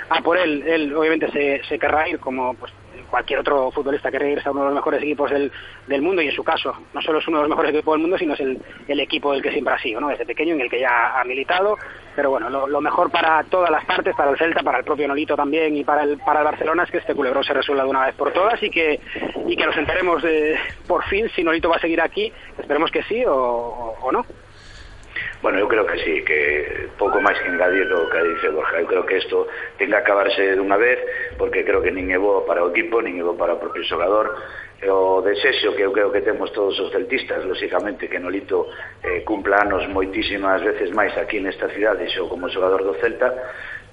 Speaker 27: a por él, él obviamente se, se querrá ir como pues cualquier otro futbolista querrá irse a uno de los mejores equipos del, del mundo y en su caso no solo es uno de los mejores equipos del mundo sino es el, el equipo del que siempre ha sido, ¿no? desde pequeño en el que ya ha militado pero bueno, lo, mejor para todas las partes, para el Celta, para el propio Nolito también y para el, para el Barcelona es que este culebrón se resuelva de una vez por todas y que, y que nos enteremos por fin si Nolito va a seguir aquí, esperemos que sí o- o no.
Speaker 28: Bueno, eu creo que sí, que pouco máis que engadir o que dice Borja. Eu creo que isto ten que acabarse dunha vez, porque creo que nin é bo para o equipo, nin é bo para o propio xogador. O desexo que eu creo que temos todos os celtistas, lóxicamente que Nolito eh, cumpla anos moitísimas veces máis aquí nesta cidade, xo como xogador do Celta,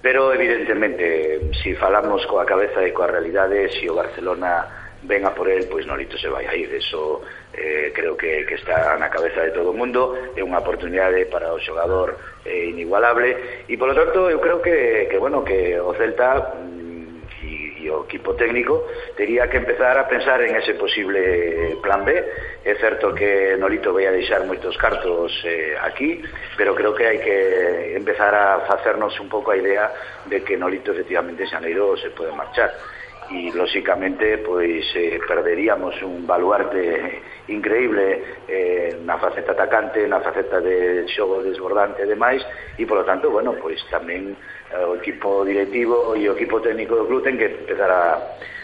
Speaker 28: pero evidentemente, se si falamos coa cabeza e coa realidade, se si o Barcelona ven a por él, pois Nolito se vai a ir. Eso eh, creo que, que está na cabeza de todo o mundo, é unha oportunidade para o xogador eh, inigualable, e polo tanto eu creo que, que, bueno, que o Celta mm, e o equipo técnico tería que empezar a pensar en ese posible plan B. É certo que Nolito vai a deixar moitos cartos eh, aquí pero creo que hai que empezar a facernos un pouco a idea de que Nolito efectivamente Xaneiro se pode marchar y lóxicamente pois eh, perderíamos un baluarte increíble eh, na faceta atacante, na faceta de xogo desbordante e demais e polo tanto, bueno, pois tamén eh, o equipo directivo e o equipo técnico do club ten que empezar a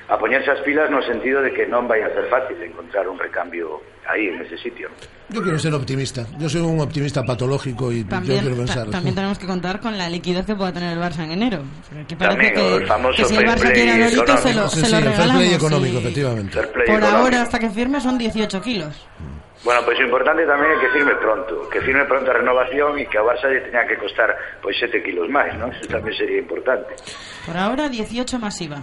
Speaker 28: a poñerse as pilas no sentido de que non vai a ser fácil encontrar un recambio aí en ese sitio.
Speaker 1: Yo quiero ser optimista. Yo soy un optimista patológico y yo
Speaker 3: También,
Speaker 1: quiero
Speaker 3: ta-
Speaker 1: pensar.
Speaker 3: también tenemos que contar con la liquidez que pueda tener el Barça en enero. Aquí parece
Speaker 28: Tamén o
Speaker 3: que,
Speaker 28: famoso
Speaker 3: que si el Barça quiere a Nolito se lo.
Speaker 1: Sí,
Speaker 3: se
Speaker 1: sí,
Speaker 3: lo
Speaker 1: el fair
Speaker 3: regalamos.
Speaker 1: play
Speaker 3: y
Speaker 1: económico, efectivamente.
Speaker 28: Fair play
Speaker 3: Por
Speaker 28: económico.
Speaker 3: ahora, hasta que firme, son 18 kilos.
Speaker 28: Bueno, pois o importante tamén é que firme pronto, que firme pronto a renovación e que a Barça lle teña que costar pois 7 kilos máis, non? Eso tamén sería importante.
Speaker 3: Por ahora, 18 masiva.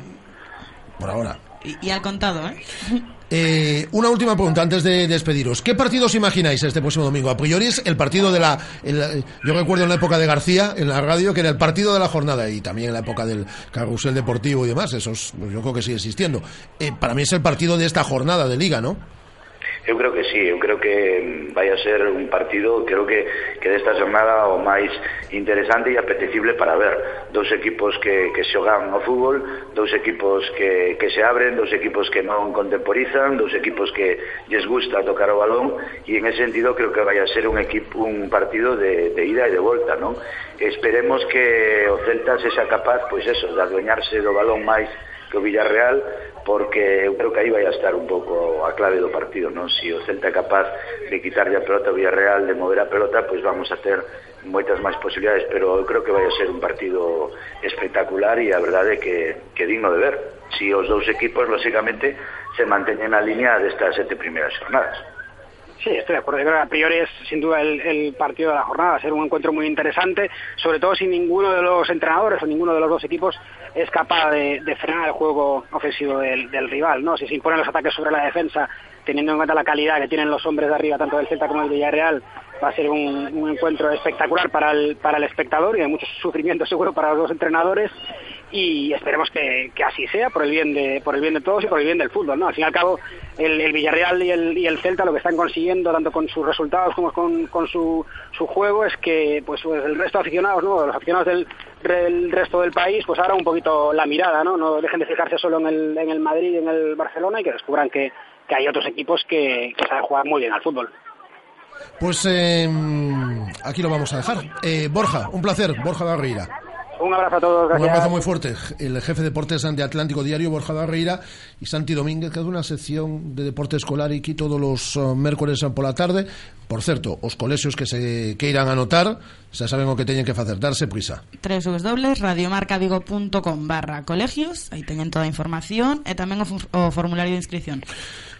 Speaker 1: Por ahora.
Speaker 3: Y, y al contado, ¿eh?
Speaker 1: Eh, una última pregunta antes de despediros. ¿Qué partidos imagináis este próximo domingo? A priori es el partido de la... el- yo recuerdo en la época de García, en la radio, que era el partido de la jornada y también en la época del carrusel deportivo y demás. Eso es- yo creo que sigue existiendo. Eh, para mí es el partido de esta jornada de liga, ¿no?
Speaker 28: Eu creo que sí, eu creo que mm, vai a ser un partido, creo que, que desta jornada o máis interesante e apetecible para ver. Dous equipos que, que xogan o fútbol, dous equipos que, que se abren, dous equipos que non contemporizan, dous equipos que lles gusta tocar o balón, e en ese sentido creo que vai a ser un, equipo, un partido de, de ida e de volta, non? Esperemos que o Celta se xa capaz, pois eso, de adueñarse do balón máis que o Villarreal porque eu creo que aí vai a estar un pouco a clave do partido, non? Si o Celta é capaz de quitarlle a pelota ao Villarreal, de mover a pelota, pois vamos a ter moitas máis posibilidades, pero eu creo que vai a ser un partido espectacular e a verdade é que, que digno de ver. Si os dous equipos, lógicamente, se manteñen a línea destas sete primeras jornadas.
Speaker 27: Sí, estoy de acuerdo. Yo creo que a priori es sin duda el, el partido de la jornada. Va a ser un encuentro muy interesante, sobre todo si ninguno de los entrenadores o ninguno de los dos equipos es capaz de, frenar el juego ofensivo del, rival. ¿no? Si se imponen los ataques sobre la defensa, teniendo en cuenta la calidad que tienen los hombres de arriba, tanto del Celta como del Villarreal, va a ser un, un encuentro espectacular para el, para el espectador y de mucho sufrimiento seguro para los dos entrenadores y esperemos que, que así sea por el bien de por el bien de todos y por el bien del fútbol no al fin y al cabo el, Villarreal y el, y el Celta lo que están consiguiendo tanto con sus resultados como con, con su, su juego es que pues, pues el resto de aficionados no los aficionados del, del resto del país pues ahora un poquito la mirada no no dejen de fijarse solo en el, en el Madrid y en el Barcelona y que descubran que, que hay otros equipos que, que saben jugar muy bien al fútbol.
Speaker 1: Pues eh, aquí lo vamos a dejar. Eh, Borja, un placer, Borja Barreira.
Speaker 27: Un abrazo a todos, gracias.
Speaker 1: Un abrazo muy fuerte. El jefe de deportes de Atlántico Diario, Borja Barreira, y Santi Domínguez, que hace una sección de deporte escolar aquí todos los eh, uh, mércores por la tarde. Por certo, os colexios que se que irán anotar, xa saben o que teñen que facer, darse prisa.
Speaker 3: Tres barra colegios, aí teñen toda a información, e tamén o, o formulario de inscripción.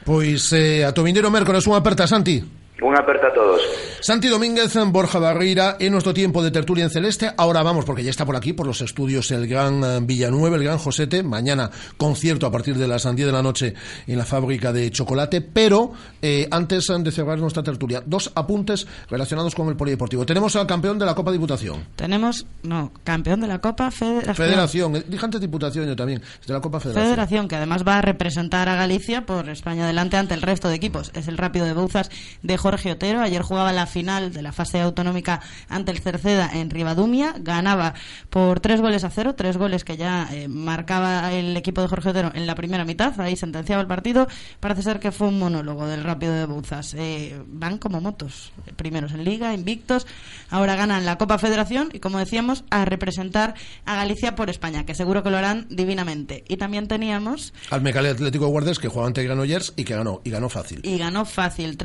Speaker 1: Pois eh, a Tomindero Mércores, unha aperta, Santi.
Speaker 28: Unha aperta a todos.
Speaker 1: Santi Domínguez, Borja Barreira, en nuestro tiempo de tertulia en celeste. Ahora vamos, porque ya está por aquí, por los estudios, el gran eh, Villanueva, el gran Josete. Mañana concierto a partir de las 10 de la noche en la fábrica de chocolate. Pero eh, antes eh, de cerrar nuestra tertulia, dos apuntes relacionados con el polideportivo. Tenemos al campeón de la Copa Diputación.
Speaker 3: tenemos no campeón de la Copa Federación
Speaker 1: Federación, eh, dije antes Diputación yo también, es de la Copa Federación.
Speaker 3: Federación, que además va a representar a Galicia por España adelante ante el resto de equipos. Es el rápido de Bouzas de Jorge Otero. Ayer jugaba la final de la fase autonómica ante el Cerceda en Ribadumia. Ganaba por tres goles a cero, tres goles que ya eh, marcaba el equipo de Jorge Otero en la primera mitad. Ahí sentenciaba el partido. Parece ser que fue un monólogo del rápido de Bouzas. Eh, van como motos. Primeros en Liga, invictos. Ahora ganan la Copa Federación y, como decíamos, a representar a Galicia por España, que seguro que lo harán divinamente. Y también teníamos
Speaker 1: Al Mecale Atlético de Guardes, que jugaba ante Granollers y que ganó, y ganó fácil.
Speaker 3: y ganó fácil,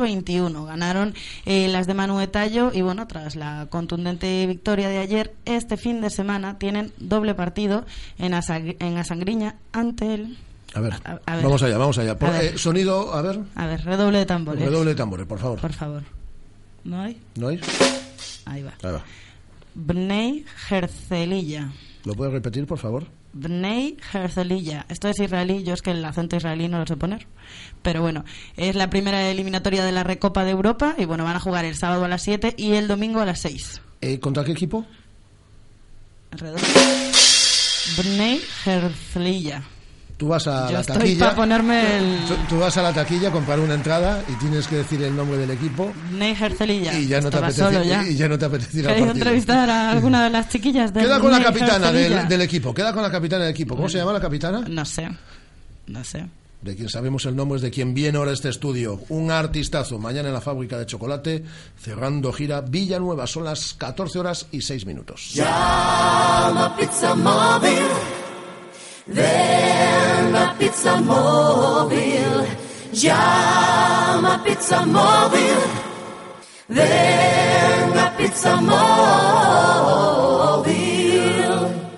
Speaker 3: 35-21. Ganaron eh, las de Manu Tallo y bueno, tras la contundente victoria de ayer, este fin de semana tienen doble partido en, Asa- en Asangriña ante el...
Speaker 1: A ver,
Speaker 3: A- a ver.
Speaker 1: vamos allá, vamos allá. Por-
Speaker 3: A ver.
Speaker 1: eh, sonido, a ver.
Speaker 3: A ver, redoble de tambores.
Speaker 1: Redoble de tambores, por favor.
Speaker 3: Por favor. ¿No hay?
Speaker 1: ¿No hay?
Speaker 3: Ahí va.
Speaker 1: Ahí va.
Speaker 3: Bnei Herzelilla.
Speaker 1: ¿Lo puedes repetir, por favor?
Speaker 3: Bnei Herzelilla. Esto es israelí, yo es que el acento israelí no lo sé poner. Pero bueno, es la primera eliminatoria de la Recopa de Europa y bueno, van a jugar el sábado a las 7 y el domingo a las 6.
Speaker 1: Eh, ¿Contra qué equipo?
Speaker 3: Alrededor. Bnei Herzelilla.
Speaker 1: Tú vas a
Speaker 3: Yo
Speaker 1: la
Speaker 3: estoy
Speaker 1: taquilla.
Speaker 3: pa' ponerme el-
Speaker 1: Tú, tú vas a la taquilla a comprar una entrada y tienes que decir el nombre del equipo
Speaker 3: Bnei Herzelilla.
Speaker 1: y ya no te
Speaker 3: Estaba
Speaker 1: apetece
Speaker 3: solo ya.
Speaker 1: y ya no te apetece ir al
Speaker 3: ¿Queréis
Speaker 1: partido.
Speaker 3: entrevistar a alguna de las chiquillas del
Speaker 1: Queda con la capitana del, del equipo. Queda con la capitana del equipo. ¿Cómo se llama la capitana?
Speaker 3: No sé. No sé.
Speaker 1: De quien sabemos el nombre es de quien viene ahora a este estudio. Un artistazo. Mañana en la fábrica de chocolate, cerrando gira Villanueva. Son las 14 horas y 6 minutos.
Speaker 26: Llama Pizza Móvil. Ven a Pizza Móvil. Llama Pizza Móvil. Ven a Pizza Móvil.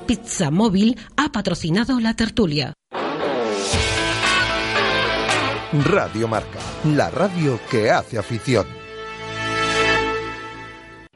Speaker 7: Pizza Móvil ha patrocinado la tertulia.
Speaker 2: Radio Marca, la radio que hace afición.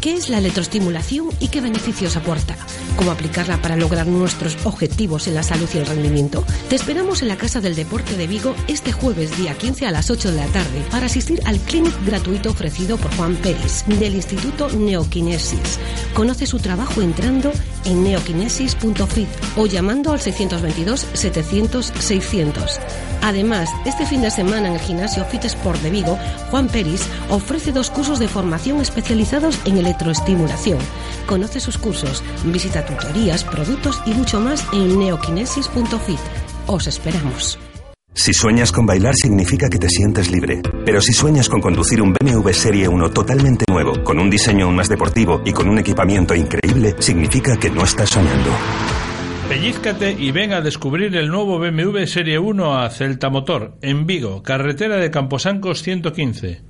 Speaker 7: ¿Qué es la electroestimulación y qué beneficios aporta? ¿Cómo aplicarla para lograr nuestros objetivos en la salud y el rendimiento? Te esperamos en la Casa del Deporte de Vigo este jueves día 15 a las 8 de la tarde para asistir al clinic gratuito ofrecido por Juan Pérez del Instituto Neokinesis. Conoce su trabajo entrando en neokinesis.fit o llamando al 622 700 600. Además, este fin de semana en el gimnasio Fit Sport de Vigo, Juan Peris ofrece dos cursos de formación especializados en electroestimulación. Conoce sus cursos, visita tutorías, productos y mucho más en neokinesis.fit. Os esperamos.
Speaker 22: Si sueñas con bailar significa que te sientes libre. Pero si sueñas con conducir un BMW Serie 1 totalmente nuevo, con un diseño aún más deportivo y con un equipamiento increíble, significa que no estás soñando.
Speaker 23: Pellízcate y ven a descubrir el nuevo BMW Serie 1 a Celta Motor, en Vigo, carretera de Camposancos 115.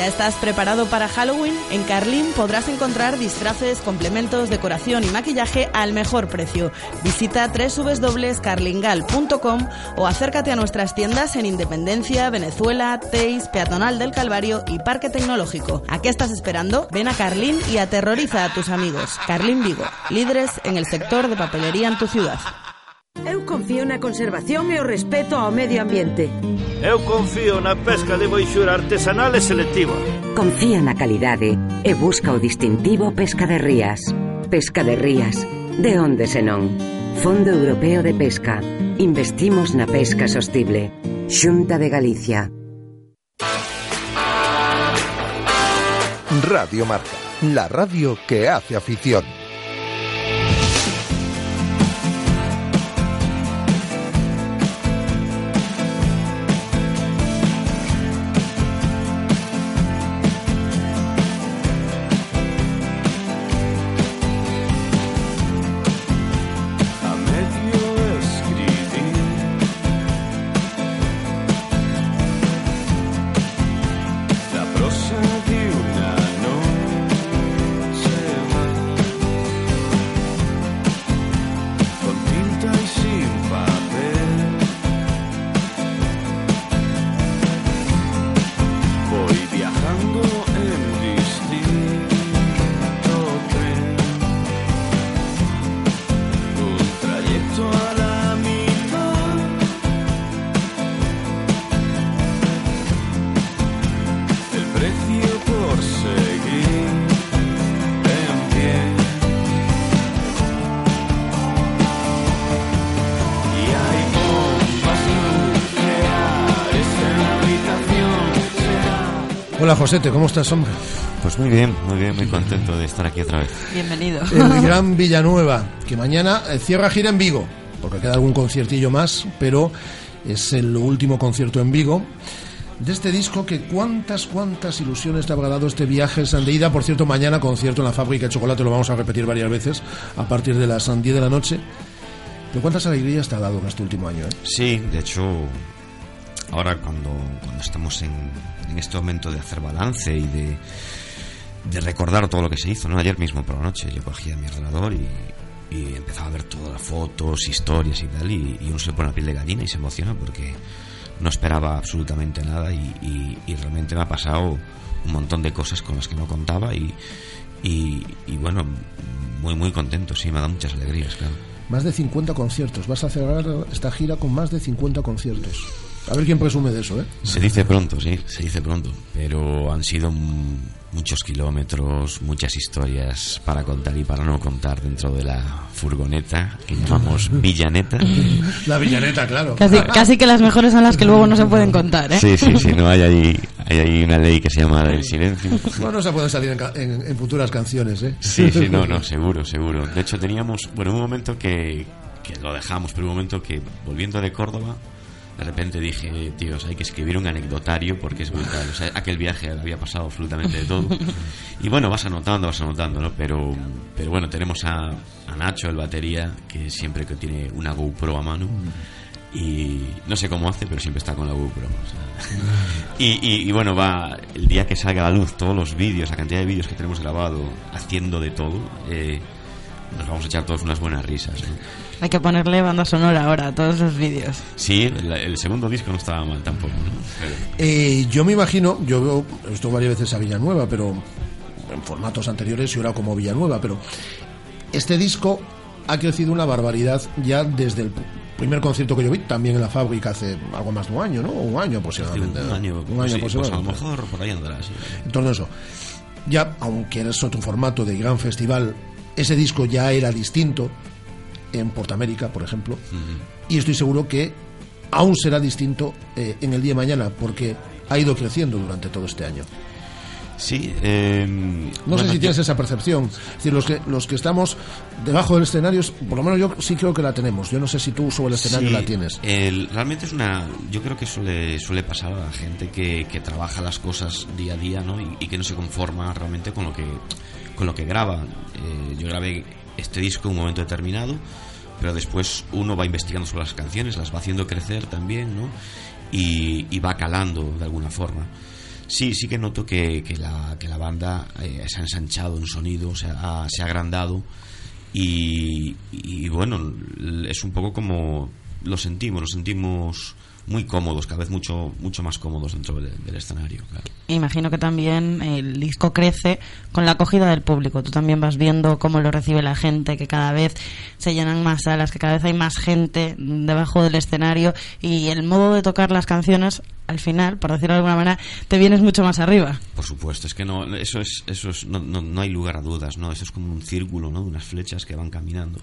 Speaker 3: ¿Ya estás preparado para Halloween? En Carlín podrás encontrar disfraces, complementos, decoración y maquillaje al mejor precio. Visita www.carlingal.com o acércate a nuestras tiendas en Independencia, Venezuela, Teis, Peatonal del Calvario y Parque Tecnológico. ¿A qué estás esperando? Ven a Carlín y aterroriza a tus amigos. Carlín Vigo, líderes en el sector de papelería en tu ciudad.
Speaker 29: Eu confío na conservación e o respeto ao medio ambiente.
Speaker 30: Eu confío na pesca de boixura artesanal e selectiva.
Speaker 31: Confía na calidade e busca o distintivo Pesca de Rías. Pesca de Rías, de onde senón. Fondo Europeo de Pesca. Investimos na pesca sostible. Xunta de Galicia.
Speaker 2: Radio Marca, la radio que hace afición.
Speaker 1: Hola Josete, ¿cómo estás, hombre?
Speaker 32: Pues muy bien, muy bien, muy contento de estar aquí otra vez.
Speaker 3: Bienvenido.
Speaker 1: El Gran Villanueva, que mañana eh, cierra gira en Vigo, porque queda algún conciertillo más, pero es el último concierto en Vigo de este disco que cuántas, cuántas ilusiones te habrá dado este viaje de ida. Por cierto, mañana concierto en la fábrica de chocolate, lo vamos a repetir varias veces a partir de las 10 de la noche. Pero cuántas alegrías te ha dado en este último año, ¿eh?
Speaker 32: Sí, de hecho, ahora cuando, cuando estamos en, en este momento de hacer balance y de, de recordar todo lo que se hizo, ¿no? Ayer mismo por la noche yo cogía mi ordenador y, y empezaba a ver todas las fotos, historias y tal, y, uno se pone la piel de gallina y se emociona porque no esperaba absolutamente nada y, y- y realmente me ha pasado un montón de cosas con las que no contaba y, y, y bueno, muy muy contento, sí, me ha dado muchas alegrías, claro.
Speaker 1: Más de 50 conciertos. Vas a cerrar esta gira con más de 50 conciertos. A ver quién presume de eso, ¿eh?
Speaker 32: Se dice pronto, sí, se dice pronto. Pero han sido muchos kilómetros, muchas historias para contar y para no contar dentro de la furgoneta que llamamos Villaneta.
Speaker 1: La villaneta, claro.
Speaker 3: Casi, casi que las mejores son las que luego no se pueden contar, ¿eh?
Speaker 32: Sí, sí, sí, no hay ahí, hay ahí una ley que se llama del silencio.
Speaker 1: Bueno, se pueden salir en, en- en futuras canciones, ¿eh?
Speaker 32: Sí, sí, no, no, seguro, seguro. De hecho, teníamos, bueno, un momento que, que lo dejamos, pero un momento que, volviendo de Córdoba, de repente dije, tíos, hay que escribir un anecdotario porque es brutal. O sea, aquel viaje había pasado absolutamente de todo. Y bueno, vas anotando, vas anotando, ¿no? Pero, pero bueno, tenemos a, a Nacho, el batería, que siempre que tiene una GoPro a mano. Y no sé cómo hace, pero siempre está con la GoPro. y, y- y bueno, va el día que salga a la luz todos los vídeos, la cantidad de vídeos que tenemos grabado haciendo de todo, eh, nos vamos a echar todos unas buenas risas. ¿no?
Speaker 3: Hay que ponerle banda sonora ahora a todos esos vídeos.
Speaker 32: Sí, el, el segundo disco no estaba mal tampoco. ¿no?
Speaker 1: Eh, yo me imagino, yo veo esto varias veces a Villanueva, pero en formatos anteriores yo era como Villanueva, pero este disco ha crecido una barbaridad ya desde el primer concierto que yo vi, también en la fábrica hace algo más de un año, ¿no? Un año aproximadamente.
Speaker 32: un año,
Speaker 1: Un año
Speaker 32: sí, pues a lo
Speaker 1: aproximadamente.
Speaker 32: mejor por ahí andará, sí.
Speaker 1: En torno a eso. Ya, aunque es otro formato de gran festival, ese disco ya era distinto en Portamérica, por ejemplo, y estoy seguro que aún será distinto eh, en el día de mañana, porque ha ido creciendo durante todo este año.
Speaker 32: Sí, eh,
Speaker 1: No
Speaker 32: bueno,
Speaker 1: sé si
Speaker 32: yo-
Speaker 1: tienes esa percepción. Es decir, los que, los que estamos debajo del escenario, por lo menos yo sí creo que la tenemos. Yo no sé si tú sobre el escenario
Speaker 32: Sí,
Speaker 1: la tienes.
Speaker 32: el- realmente es una. Yo creo que suele, suele pasar a la gente que, que trabaja las cosas día a día, ¿no? Y, y que no se conforma realmente con lo que, con lo que graba. Eh, yo grabé este disco en un momento determinado, pero después uno va investigando sobre las canciones, las va haciendo crecer también, ¿no? Y, va calando de alguna forma. Sí, sí que noto que, que la, que la banda eh, se ha ensanchado en sonido, se ha, se ha agrandado y, bueno, es un poco como lo sentimos, lo sentimos muy cómodos, cada vez mucho mucho más cómodos dentro del, del escenario. claro.
Speaker 3: Imagino que también el disco crece con la acogida del público. Tú también vas viendo cómo lo recibe la gente, que cada vez se llenan más salas, que cada vez hay más gente debajo del escenario y el modo de tocar las canciones, al final, por decirlo de alguna manera, te vienes mucho más arriba.
Speaker 32: Por supuesto, es que no, eso es, eso es, no, no, no hay lugar a dudas, ¿no? Eso es como un círculo, ¿no? De unas flechas que van caminando.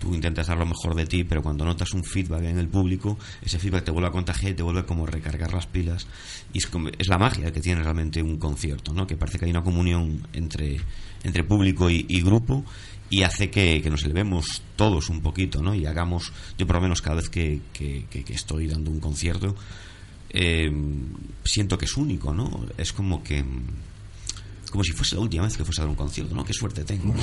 Speaker 32: Tú intentas dar lo mejor de ti, pero cuando notas un feedback en el público, ese feedback te vuelve a contagiar y te vuelve como a recargar las pilas. Y es, la magia que tiene realmente un concierto, ¿no? Que parece que hay una comunión entre, entre público y, grupo y hace que, nos elevemos todos un poquito, ¿no? Y hagamos, yo por lo menos cada vez que- que estoy dando un concierto, eh, siento que es único, ¿no? Es como que como si fuese la última vez que fuese a dar un concierto, ¿no? Qué suerte tengo.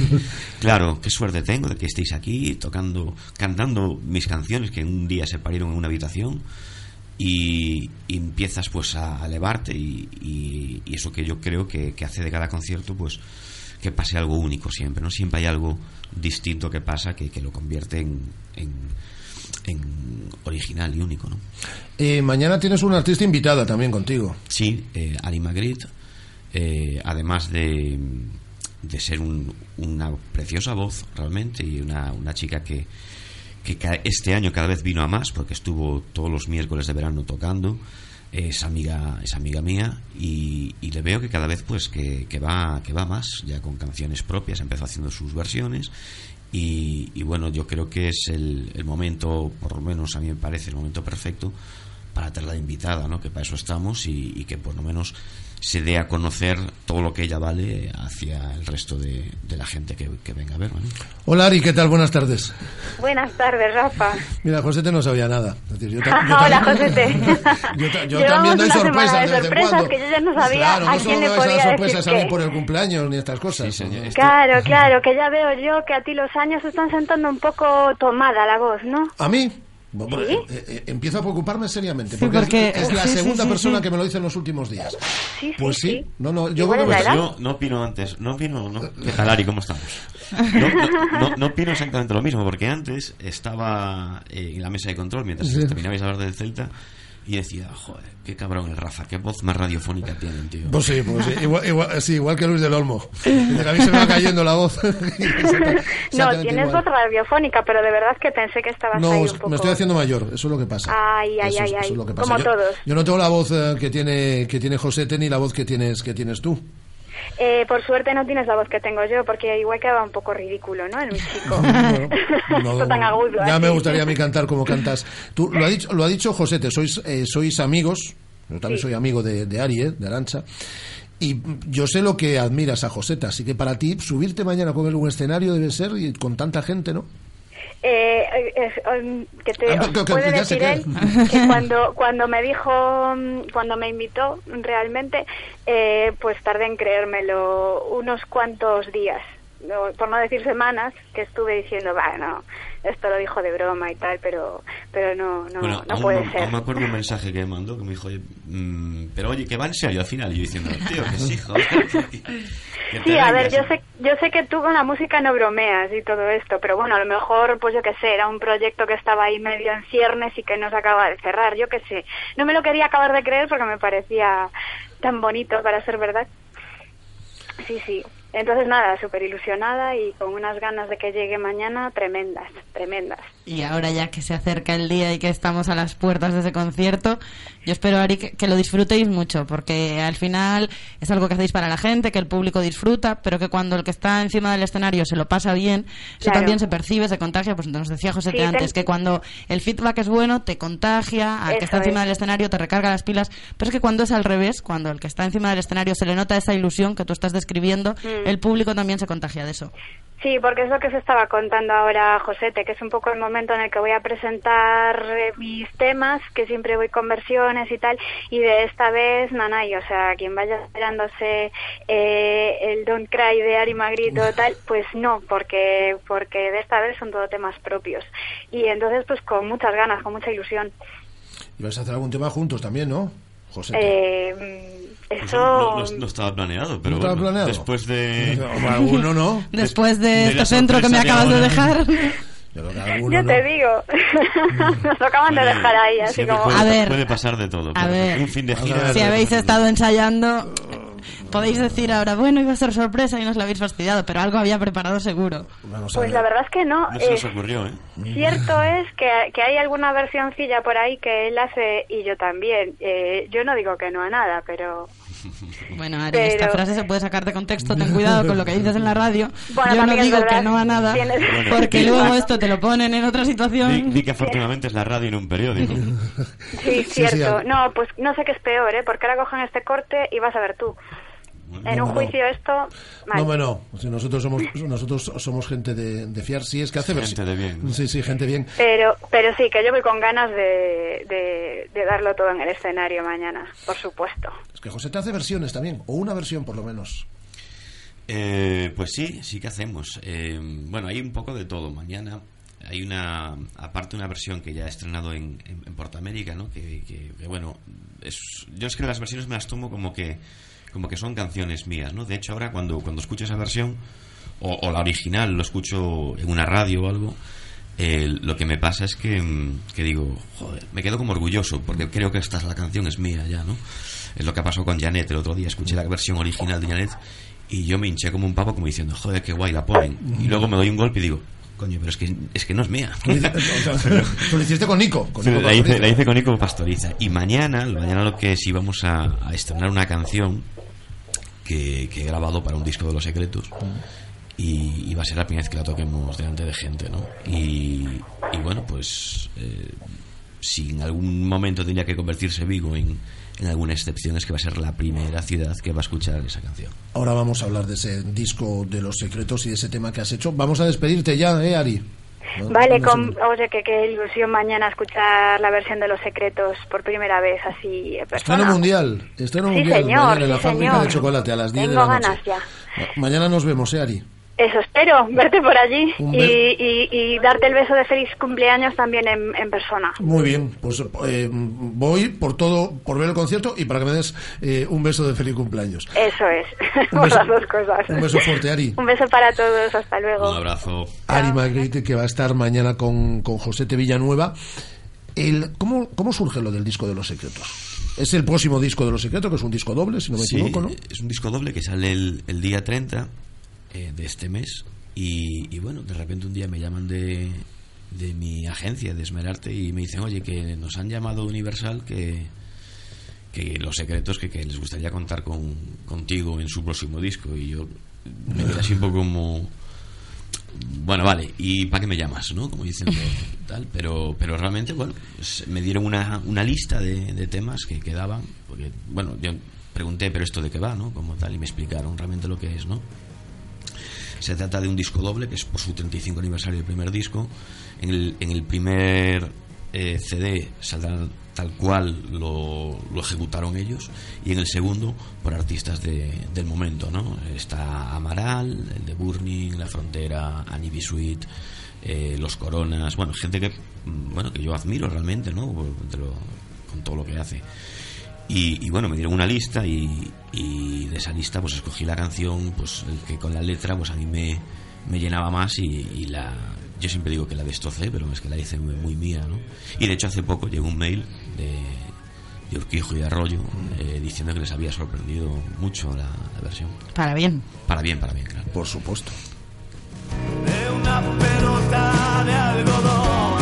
Speaker 32: claro, qué suerte tengo de que estéis aquí tocando, cantando mis canciones que un día se parieron en una habitación y, y empiezas pues a elevarte y, y- y eso que yo creo que, que hace de cada concierto pues que pase algo único siempre, ¿no? Siempre hay algo distinto que pasa que, que lo convierte en, en, en original y único, ¿no?
Speaker 1: Eh, mañana tienes una artista invitada también contigo.
Speaker 32: Sí, eh, eh, además de, de ser un- una preciosa voz realmente y una, una chica que, que este año cada vez vino a más porque estuvo todos los miércoles de verano tocando es amiga es amiga mía y, y le veo que cada vez pues que, que va que va más ya con canciones propias empezó haciendo sus versiones y, y bueno yo creo que es el, el momento por lo menos a mí me parece el momento perfecto para tenerla de invitada, ¿no? Que para eso estamos y, y que por lo menos se dé a conocer todo lo que ella vale hacia el resto de, de la gente que, que venga a verla. ¿no?
Speaker 1: Hola Ari, ¿qué tal? Buenas tardes.
Speaker 33: Buenas tardes, Rafa.
Speaker 1: Mira, Josete no sabía nada. Es decir, yo
Speaker 33: Hola,
Speaker 1: también-
Speaker 33: Josete.
Speaker 1: Yo, ta- yo
Speaker 33: Llevamos
Speaker 1: también doy sorpresas
Speaker 33: de
Speaker 1: de
Speaker 33: sorpresas
Speaker 1: cuando.
Speaker 33: que yo ya no sabía
Speaker 1: claro,
Speaker 33: a
Speaker 1: no
Speaker 33: quién le
Speaker 1: a
Speaker 33: podía
Speaker 1: sorpresas a
Speaker 33: decir
Speaker 1: mí por el cumpleaños ni estas cosas.
Speaker 33: Claro, claro, que ya veo yo que a ti los años te están sentando un poco tomada la voz, ¿no?
Speaker 1: ¿A mí? Bueno,
Speaker 33: ¿Sí?
Speaker 1: eh, eh, empiezo a preocuparme seriamente,
Speaker 33: Sí,
Speaker 1: porque, es-
Speaker 33: porque-
Speaker 1: es, la
Speaker 33: sí,
Speaker 1: segunda
Speaker 33: sí,
Speaker 1: persona
Speaker 33: sí.
Speaker 1: que me lo dice en los últimos días.
Speaker 33: Sí, sí,
Speaker 1: Pues sí,
Speaker 33: sí.
Speaker 1: no, no, yo creo que
Speaker 33: es la edad.
Speaker 32: Yo no opino antes, no opino, no. ¿Qué tal, Ari? ¿Cómo estamos? No, no, no- no opino exactamente lo mismo, porque antes estaba eh, en la mesa de control, mientras
Speaker 1: Sí.
Speaker 32: terminabais de hablar del Celta, Y decía, joder, qué cabrón el Rafa, qué voz más radiofónica tienen, tío.
Speaker 1: Pues sí, pues sí, igual, igual, sí, igual que Luis del Olmo. Que a mí se me va cayendo la voz.
Speaker 33: No, tienes
Speaker 1: igual.
Speaker 33: voz radiofónica, pero de verdad que pensé que estabas
Speaker 1: No,
Speaker 33: ahí un poco...
Speaker 1: me estoy haciendo mayor, eso es lo que pasa.
Speaker 33: Ay, ay,
Speaker 1: Eso es-
Speaker 33: ay,
Speaker 1: eso es
Speaker 33: ay.
Speaker 1: lo que pasa.
Speaker 33: Como
Speaker 1: yo,
Speaker 33: todos.
Speaker 1: yo no tengo la voz eh, que tiene que tiene Josete ni la voz que tienes que tienes tú.
Speaker 33: Eh, por suerte no tienes la voz que tengo yo, porque igual quedaba un poco ridículo, ¿no? En mi chico. Esto tan agudo.
Speaker 1: Ya
Speaker 33: así.
Speaker 1: me gustaría a mí cantar como cantas. Tú lo ha dicho lo ha dicho Josete, sois eh, sois amigos. Yo también
Speaker 33: Sí.
Speaker 1: soy amigo de, de Ari, eh, de Arancha. Y yo sé lo que admiras a Joseta, así que para ti subirte mañana con él un escenario debe ser y con tanta gente, ¿no?
Speaker 33: Eh, eh, es, um, que te
Speaker 1: Ah, que-
Speaker 33: puede decir él que cuando cuando me dijo mm, cuando me invitó realmente eh, pues tardé en creérmelo unos cuantos días por no decir semanas que estuve diciendo bueno esto lo dijo de broma y tal pero pero no no
Speaker 32: bueno,
Speaker 33: no
Speaker 32: aún,
Speaker 33: puede
Speaker 32: me-
Speaker 33: ser
Speaker 32: aún me acuerdo un mensaje que me mandó que me dijo, oye, mm, pero oye, que va en serio al final. Y yo diciendo, tío, que sí, joder. que
Speaker 33: Sí, a ver,
Speaker 32: vengas".
Speaker 33: yo sé, yo sé que tú con la música no bromeas y todo esto, pero bueno, a lo mejor, pues yo qué sé, era un proyecto que estaba ahí medio en ciernes y que no se acaba de cerrar, yo qué sé. No me lo quería acabar de creer porque me parecía tan bonito para ser verdad. Sí, sí. Entonces nada, súper ilusionada y con unas ganas de que llegue mañana tremendas, tremendas.
Speaker 3: Y ahora ya que se acerca el día y que estamos a las puertas de ese concierto, yo espero, Ari, que, que lo disfrutéis mucho, porque al final es algo que hacéis para la gente, que el público disfruta, pero que cuando el que está encima del escenario se lo pasa bien, eso
Speaker 33: Claro.
Speaker 3: también se percibe, se contagia, pues nos decía José
Speaker 33: Sí,
Speaker 3: antes, que cuando el feedback es bueno, te contagia, al que está encima
Speaker 33: es.
Speaker 3: del escenario te recarga las pilas, pero es que cuando es al revés, cuando el que está encima del escenario se le nota esa ilusión que tú estás describiendo,
Speaker 33: Mm.
Speaker 3: El público también se contagia de eso.
Speaker 33: Sí, porque es lo que se estaba contando ahora Josete, que es un poco el momento en el que voy a presentar eh, mis temas, que siempre voy con versiones y tal, y de esta vez Nanay, o sea, quien vaya esperándose eh, el Don't Cry de Ari Magritte o tal, pues no, porque porque de esta vez son todo temas propios. Y entonces, pues con muchas ganas, con mucha ilusión.
Speaker 1: Y vais a hacer algún tema juntos también, ¿no? José.
Speaker 33: Eh,
Speaker 32: Pues
Speaker 33: eso...
Speaker 32: no, no- no estaba planeado, pero
Speaker 1: ¿No estaba
Speaker 32: bueno,
Speaker 1: planeado?
Speaker 32: después de...
Speaker 1: No, alguno no.
Speaker 3: Después de,
Speaker 32: de
Speaker 3: este centro que me acabas de dejar.
Speaker 33: Yo te digo, nos lo acaban de dejar ahí, así como...
Speaker 32: puede,
Speaker 3: A ver.
Speaker 32: puede pasar de todo.
Speaker 3: A
Speaker 32: pero
Speaker 3: ver.
Speaker 32: Un fin de gira...
Speaker 3: Si habéis estado ensayando, podéis decir ahora, bueno, iba a ser sorpresa y nos la habéis fastidiado, pero algo había preparado seguro.
Speaker 33: Pues la verdad es que no.
Speaker 32: No se nos
Speaker 33: eh,
Speaker 32: ocurrió, ¿eh?
Speaker 33: Cierto es que, que hay alguna versioncilla por ahí que él hace y yo también. Eh, yo no digo que no a nada, pero
Speaker 3: Bueno, Ari,
Speaker 33: Pero-
Speaker 3: esta frase se puede sacar de contexto, ten cuidado con lo que dices en la radio.
Speaker 33: Bueno,
Speaker 3: Yo no digo
Speaker 33: verdad.
Speaker 3: que no a nada,
Speaker 33: Tienes-
Speaker 3: porque
Speaker 32: sí.
Speaker 3: luego esto te lo ponen en otra
Speaker 32: Di,
Speaker 3: situación.
Speaker 32: di que afortunadamente es la radio y no un periódico.
Speaker 33: sí,
Speaker 1: Sí,
Speaker 33: cierto.
Speaker 1: sí,
Speaker 33: no, pues no sé qué es peor, ¿eh? Porque ahora cogen este corte y vas a ver tú. En
Speaker 1: No,
Speaker 33: un
Speaker 1: no.
Speaker 33: juicio esto... mal.
Speaker 1: No, bueno, si nosotros somos nosotros somos gente de, de fiar, sí, es que hace
Speaker 32: Gente de bien.
Speaker 1: Sí, sí, gente bien.
Speaker 33: Pero, pero sí, que yo voy con ganas de, de, de darlo todo en el escenario mañana, por supuesto.
Speaker 1: Es que José te hace versiones también, o una versión por lo menos.
Speaker 32: Eh, pues sí, sí que hacemos. Eh, bueno, hay un poco de todo. Mañana hay una, aparte una versión que ya he estrenado en, en, en Portamérica, ¿no? Que, que- que, bueno, es, yo es que las versiones me las tomo como que, como que son canciones mías, ¿no? De hecho, ahora cuando, cuando escucho esa versión, o, o la original, lo escucho en una radio o algo, eh, lo que me pasa es que, mm, que digo, joder, me quedo como orgulloso, porque creo que esta es la canción, es mía ya, ¿no? Es lo que pasó con Janet el otro día, escuché la versión original de Janet y yo me hinché como un pavo como diciendo, joder, qué guay la ponen. Y luego me doy un golpe y digo, coño, pero es que, es que no es mía.
Speaker 1: Tú lo hiciste- con Nico. Con Nico
Speaker 32: la, hice,
Speaker 1: Pastoriza.
Speaker 32: la hice con Nico Pastoriza. Y mañana, mañana lo que es, íbamos a, a estrenar una canción que, he grabado para un disco de los secretos. Y, y va a ser la primera vez que la toquemos delante de gente, ¿no? Y, y bueno, pues eh, si en algún momento tenía que convertirse Vigo en, en alguna excepción, es que va a ser la primera ciudad que va a escuchar esa canción.
Speaker 1: Ahora vamos a hablar de ese disco de los secretos y de ese tema que has hecho. Vamos a despedirte ya, ¿eh, Ari? ¿No?
Speaker 33: Vale,
Speaker 1: No
Speaker 33: con, oye, que qué ilusión mañana escuchar la versión de Los Secretos por primera vez así persona.
Speaker 1: Estreno mundial, estreno
Speaker 33: Sí,
Speaker 1: mundial
Speaker 33: señor,
Speaker 1: mañana en la
Speaker 33: sí,
Speaker 1: fábrica
Speaker 33: señor.
Speaker 1: de chocolate a las 10 de
Speaker 33: Tengo
Speaker 1: la noche.
Speaker 33: ganas ya.
Speaker 1: Mañana nos vemos, ¿eh, Ari?
Speaker 33: Eso espero, verte por allí y, y, y darte el beso de feliz cumpleaños también en, en persona.
Speaker 1: Muy bien, pues eh, voy por todo, por ver el concierto y para que me des eh, un beso de feliz cumpleaños.
Speaker 33: Eso es,
Speaker 1: Un
Speaker 33: por
Speaker 1: beso-
Speaker 33: las dos cosas.
Speaker 1: Un beso fuerte, Ari.
Speaker 33: Un beso para todos, hasta luego.
Speaker 32: Un abrazo.
Speaker 1: Ari Magritte, que va a estar mañana con, con José Villanueva. El, ¿cómo, ¿Cómo surge lo del disco de los secretos? Es el próximo disco de los secretos, que es un disco doble, si no me
Speaker 32: Sí,
Speaker 1: equivoco, ¿no?
Speaker 32: Es un disco doble que sale el, el día 30 eh, de este mes. Y, y bueno, de repente un día me llaman de, de mi agencia, de Esmerarte, y me dicen, oye, que nos han llamado Universal, que, que los secretos que, que les gustaría contar con, contigo en su próximo disco. Y yo me quedé así un poco como bueno, vale, ¿y para qué me llamas? ¿no? Como diciendo tal, pero, pero realmente, bueno, pues me dieron una, una lista de, de temas que quedaban, porque, bueno, yo pregunté, pero esto de qué va, ¿no? Como tal, y me explicaron realmente lo que es, ¿no? Se trata de un disco doble, que es por su 35 aniversario del primer disco. En el, en el primer eh, CD saldrá tal cual lo, lo ejecutaron ellos y en el segundo por artistas de- del momento no está Amaral el de Burning La Frontera Annie eh, Los Coronas bueno gente que mm, bueno que yo admiro realmente no lo- con todo lo que hace y, y bueno me dieron una lista y, y de esa lista pues escogí la canción pues el que con la letra pues a mí me, me llenaba más y, y la yo siempre digo que la destrocé pero es que la hice muy, muy mía no y de hecho hace poco llegó un mail de, de Urquijo y Arroyo eh, diciendo que les había sorprendido mucho la, la versión.
Speaker 3: Para bien.
Speaker 32: para bien para bien claro.
Speaker 1: Por supuesto.
Speaker 26: De una pelota de algodón.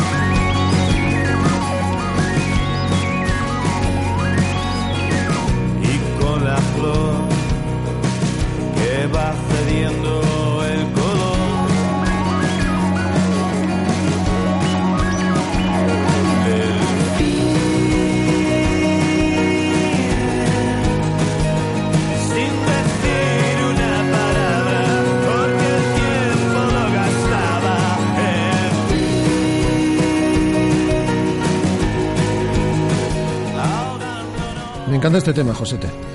Speaker 26: La flor que va cediendo el color. Sin decir una palabra, porque el tiempo lo gastaba
Speaker 1: Me encanta este tema, Josete.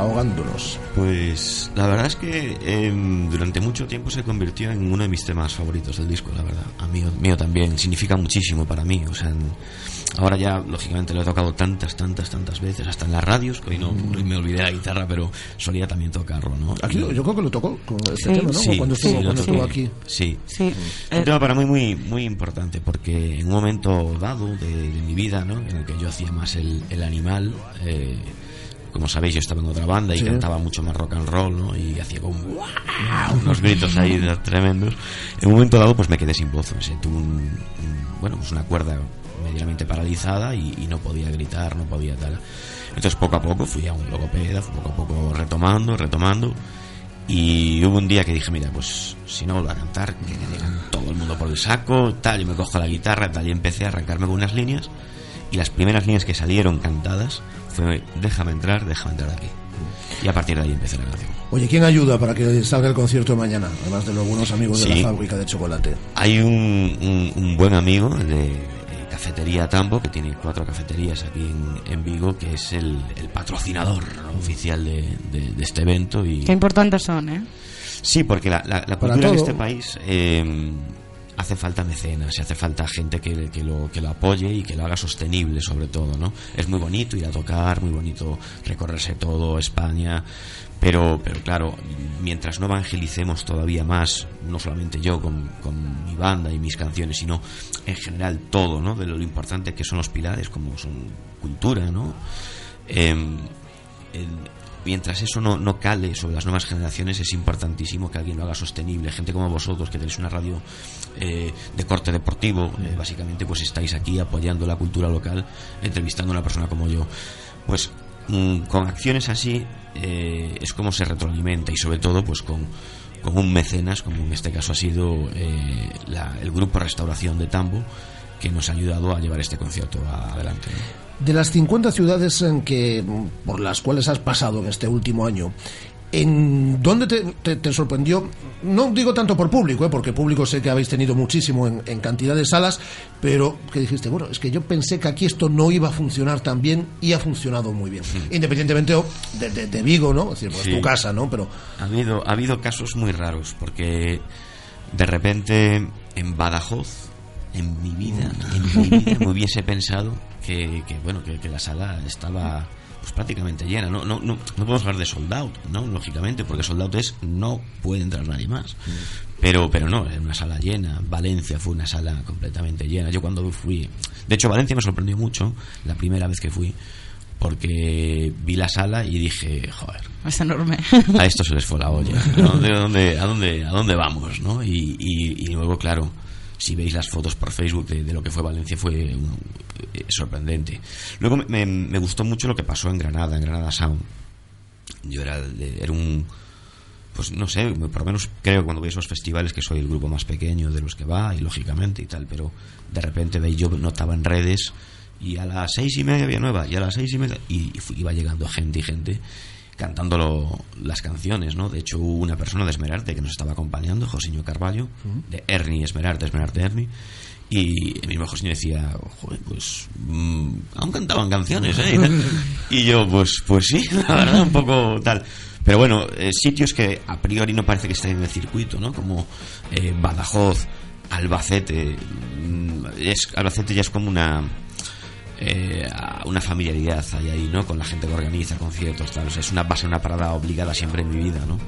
Speaker 1: Ahogándonos.
Speaker 32: Pues la verdad es que em, durante mucho tiempo se convirtió en uno de mis temas favoritos del disco, la verdad. A mí mío también, significa muchísimo para mí. O sea, en- ahora ya, lógicamente, lo he tocado tantas, tantas, tantas veces, hasta en las radios, que hoy no, hoy me olvidé la guitarra, pero solía también tocarlo, ¿no?
Speaker 1: Aquí
Speaker 32: Y-
Speaker 1: yo creo que lo tocó con este
Speaker 32: Sí,
Speaker 1: tema, ¿no?
Speaker 32: sí,
Speaker 1: cuando
Speaker 32: sí,
Speaker 1: estuvo,
Speaker 32: lo
Speaker 1: cuando estuvo aquí.
Speaker 32: Sí.
Speaker 3: Sí.
Speaker 32: Un tema para mí muy, muy importante porque en un momento dado de, de mi vida, ¿no? En el que yo hacía más el, el animal, eh, como sabéis, yo estaba en otra banda y
Speaker 1: Sí.
Speaker 32: cantaba mucho más rock and roll, ¿no? Y hacía como ¡guau! unos gritos ahí tremendos. En un momento dado, pues me quedé sin voz. Sea, tuve un, un- bueno, pues una cuerda medianamente paralizada y, y no podía gritar, no podía tal. Entonces, poco a poco fui a un logopeda, poco a poco retomando, retomando. Y hubo un día que dije, mira, pues si no vuelvo a cantar, que me den todo el mundo por el saco, tal, yo me cojo la guitarra, tal, y empecé a arrancarme con unas líneas. Y las primeras líneas que salieron cantadas fue, déjame entrar, déjame entrar aquí. Y a partir de ahí empecé la canción.
Speaker 1: Oye, ¿quién ayuda para que salga el concierto de mañana? Además de los buenos amigos de la fábrica de chocolate.
Speaker 32: Hay un, un- un buen amigo de Cafetería Tambo, que tiene cuatro cafeterías aquí en, en Vigo, que es el, el patrocinador oficial de, de- de este evento. Y,
Speaker 3: Qué importantes son, ¿eh?
Speaker 32: Sí, porque la, la- la
Speaker 3: Para
Speaker 32: cultura en
Speaker 3: todo.
Speaker 32: este país eh, hace falta mecenas, y hace falta gente que, que lo, que lo apoye y que lo haga sostenible, sobre todo, ¿no? Es muy bonito ir a tocar, muy bonito recorrerse todo España, pero, pero claro, mientras no evangelicemos todavía más, no solamente yo con, con mi banda y mis canciones, sino en general todo, ¿no? De lo importante que son los pilares, como son cultura, ¿no? Em, mientras eso no, no cale sobre las nuevas generaciones es importantísimo que alguien lo haga sostenible. Gente como vosotros que tenéis una radio eh, de corte deportivo eh, básicamente pues estáis aquí apoyando la cultura local entrevistando a una persona como yo. Pues mm, con acciones así eh, es como se retroalimenta y sobre todo pues con con un mecenas como en este caso ha sido eh, la- el grupo Restauración de Tambo que nos ha ayudado a llevar este concierto adelante ¿no?
Speaker 1: De las 50 ciudades en que, por las cuales has pasado en este último año, ¿en dónde te, te- te sorprendió? No digo tanto por público, ¿eh? porque público sé que habéis tenido muchísimo en, en cantidad de salas, pero que dijiste, bueno, es que yo pensé que aquí esto no iba a funcionar tan bien y ha funcionado muy bien. Independientemente de, de- de Vigo, ¿no? Es decir, pues
Speaker 32: Sí.
Speaker 1: tu casa, ¿no? Pero
Speaker 32: Ha habido, ha habido casos muy raros, porque de repente en Badajoz, en mi vida, en mi vida me hubiese pensado que, que, bueno, que, que la sala estaba pues prácticamente llena. No, no, no, no podemos hablar de sold out, ¿no? Lógicamente, porque sold out es no puede entrar nadie más. Pero, pero no, era una sala llena. Valencia fue una sala completamente llena. Yo cuando fui, de hecho Valencia me sorprendió mucho la primera vez que fui, porque vi la sala y dije, joder,
Speaker 3: Es enorme.
Speaker 32: a esto se les fue la olla. ¿A dónde, a dónde, a dónde, a dónde vamos? ¿no? Y, y, y luego, claro, si veis las fotos por Facebook de, lo que fue Valencia, fue eh, sorprendente. Luego me, me- gustó mucho lo que pasó en Granada, en Granada Sound. Yo era, de- era un. Pues no sé, por lo menos creo cuando a esos festivales que soy el grupo más pequeño de los que va, y lógicamente y tal, pero de repente veis, yo notaba en redes y a las seis y media había nueva, y a las seis y media, y, iba llegando gente y gente cantando las canciones, ¿no? De hecho, hubo una persona de Esmerarte que nos estaba acompañando, Josiño Carballo, de Ernie Esmerarte, Esmerarte Ernie, y el mismo Josiño decía, joder, pues mm, aún cantaban canciones, ¿eh? y yo, pues, pues sí, la verdad, un poco tal. Pero bueno, eh, sitios que a priori no parece que estén en el circuito, ¿no? Como eh, Badajoz, Albacete. mm, Es, Albacete ya es como una eh, una familiaridad hay ahí, ¿no? Con la gente que organiza conciertos, tal. O sea, es una, va a ser una parada obligada siempre en mi vida, ¿no?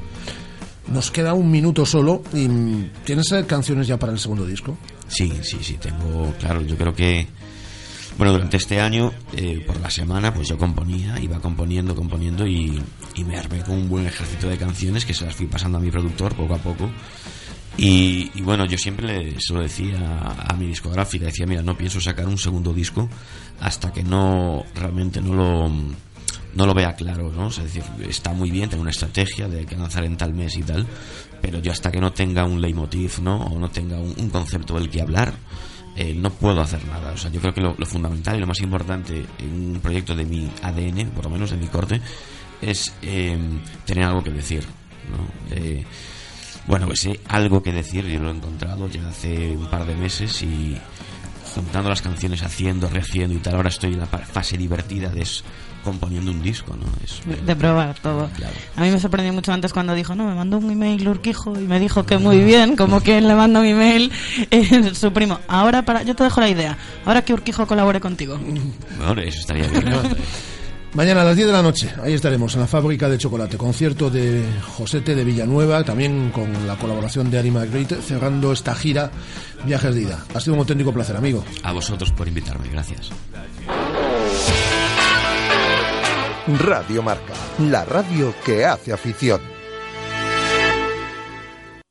Speaker 1: Nos queda un minuto solo. y mm, ¿Tienes eh, canciones ya para el segundo disco?
Speaker 32: Sí, sí, sí, tengo, claro, yo creo que, bueno, durante este año, eh, por la semana, pues yo componía, iba componiendo, componiendo y, y me armé con un buen ejército de canciones que se las fui pasando a mi productor poco a poco. Y, y bueno, yo siempre le, se lo decía a, mi discográfica, decía, mira, no pienso sacar un segundo disco hasta que no, realmente no lo, no lo vea claro, ¿no? Es decir, está muy bien tener una estrategia de que lanzar en tal mes y tal, pero yo hasta que no tenga un leitmotiv, ¿no? O no tenga un, concepto del que hablar, eh, no puedo hacer nada. O sea, yo creo que lo, lo fundamental y lo más importante en un proyecto de mi ADN, por lo menos de mi corte, es eh, tener algo que decir, ¿no? Eh, bueno, pues sí, algo que decir, yo lo he encontrado ya hace un par de meses y juntando las canciones, haciendo, rehaciendo y tal, ahora estoy en la fase divertida de componiendo un disco, ¿no? Es,
Speaker 3: de probar todo.
Speaker 32: Claro.
Speaker 3: A mí me sorprendió mucho antes cuando dijo, no, me mandó un email Urquijo y me dijo que muy bien, como que le manda un email eh, su primo. Ahora para, yo te dejo la idea, ahora que Urquijo colabore contigo.
Speaker 32: Bueno, eso estaría bien. ¿no?
Speaker 1: Mañana a las 10 de la noche, ahí estaremos en la fábrica de chocolate. Concierto de Josete de Villanueva, también con la colaboración de Ari Magritte, cerrando esta gira Viajes de Ida. Ha sido un auténtico placer, amigo.
Speaker 32: A vosotros por invitarme, gracias.
Speaker 2: Radio Marca, la radio que hace afición.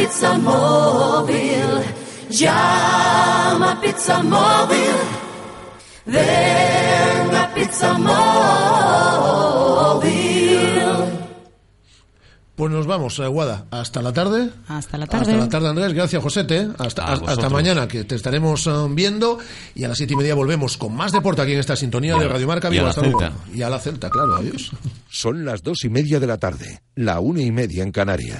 Speaker 26: Pizza Móvil. Llama Pizza Móvil. Ven a Pizza Móvil.
Speaker 1: Pues nos vamos, eh, Guada. Hasta la tarde.
Speaker 3: Hasta la tarde.
Speaker 1: Hasta la tarde, Andrés. Gracias, Josete. Hasta,
Speaker 32: A
Speaker 1: hasta
Speaker 32: vosotros.
Speaker 1: mañana, que te estaremos eh, viendo. Y a las siete y media volvemos con más deporte aquí en esta sintonía de Radio Marca.
Speaker 2: y a la
Speaker 1: Hasta luego.
Speaker 2: Celta.
Speaker 1: Y a la Celta, claro. Adiós.
Speaker 2: Son las dos y media de la tarde, la una y media en Canarias.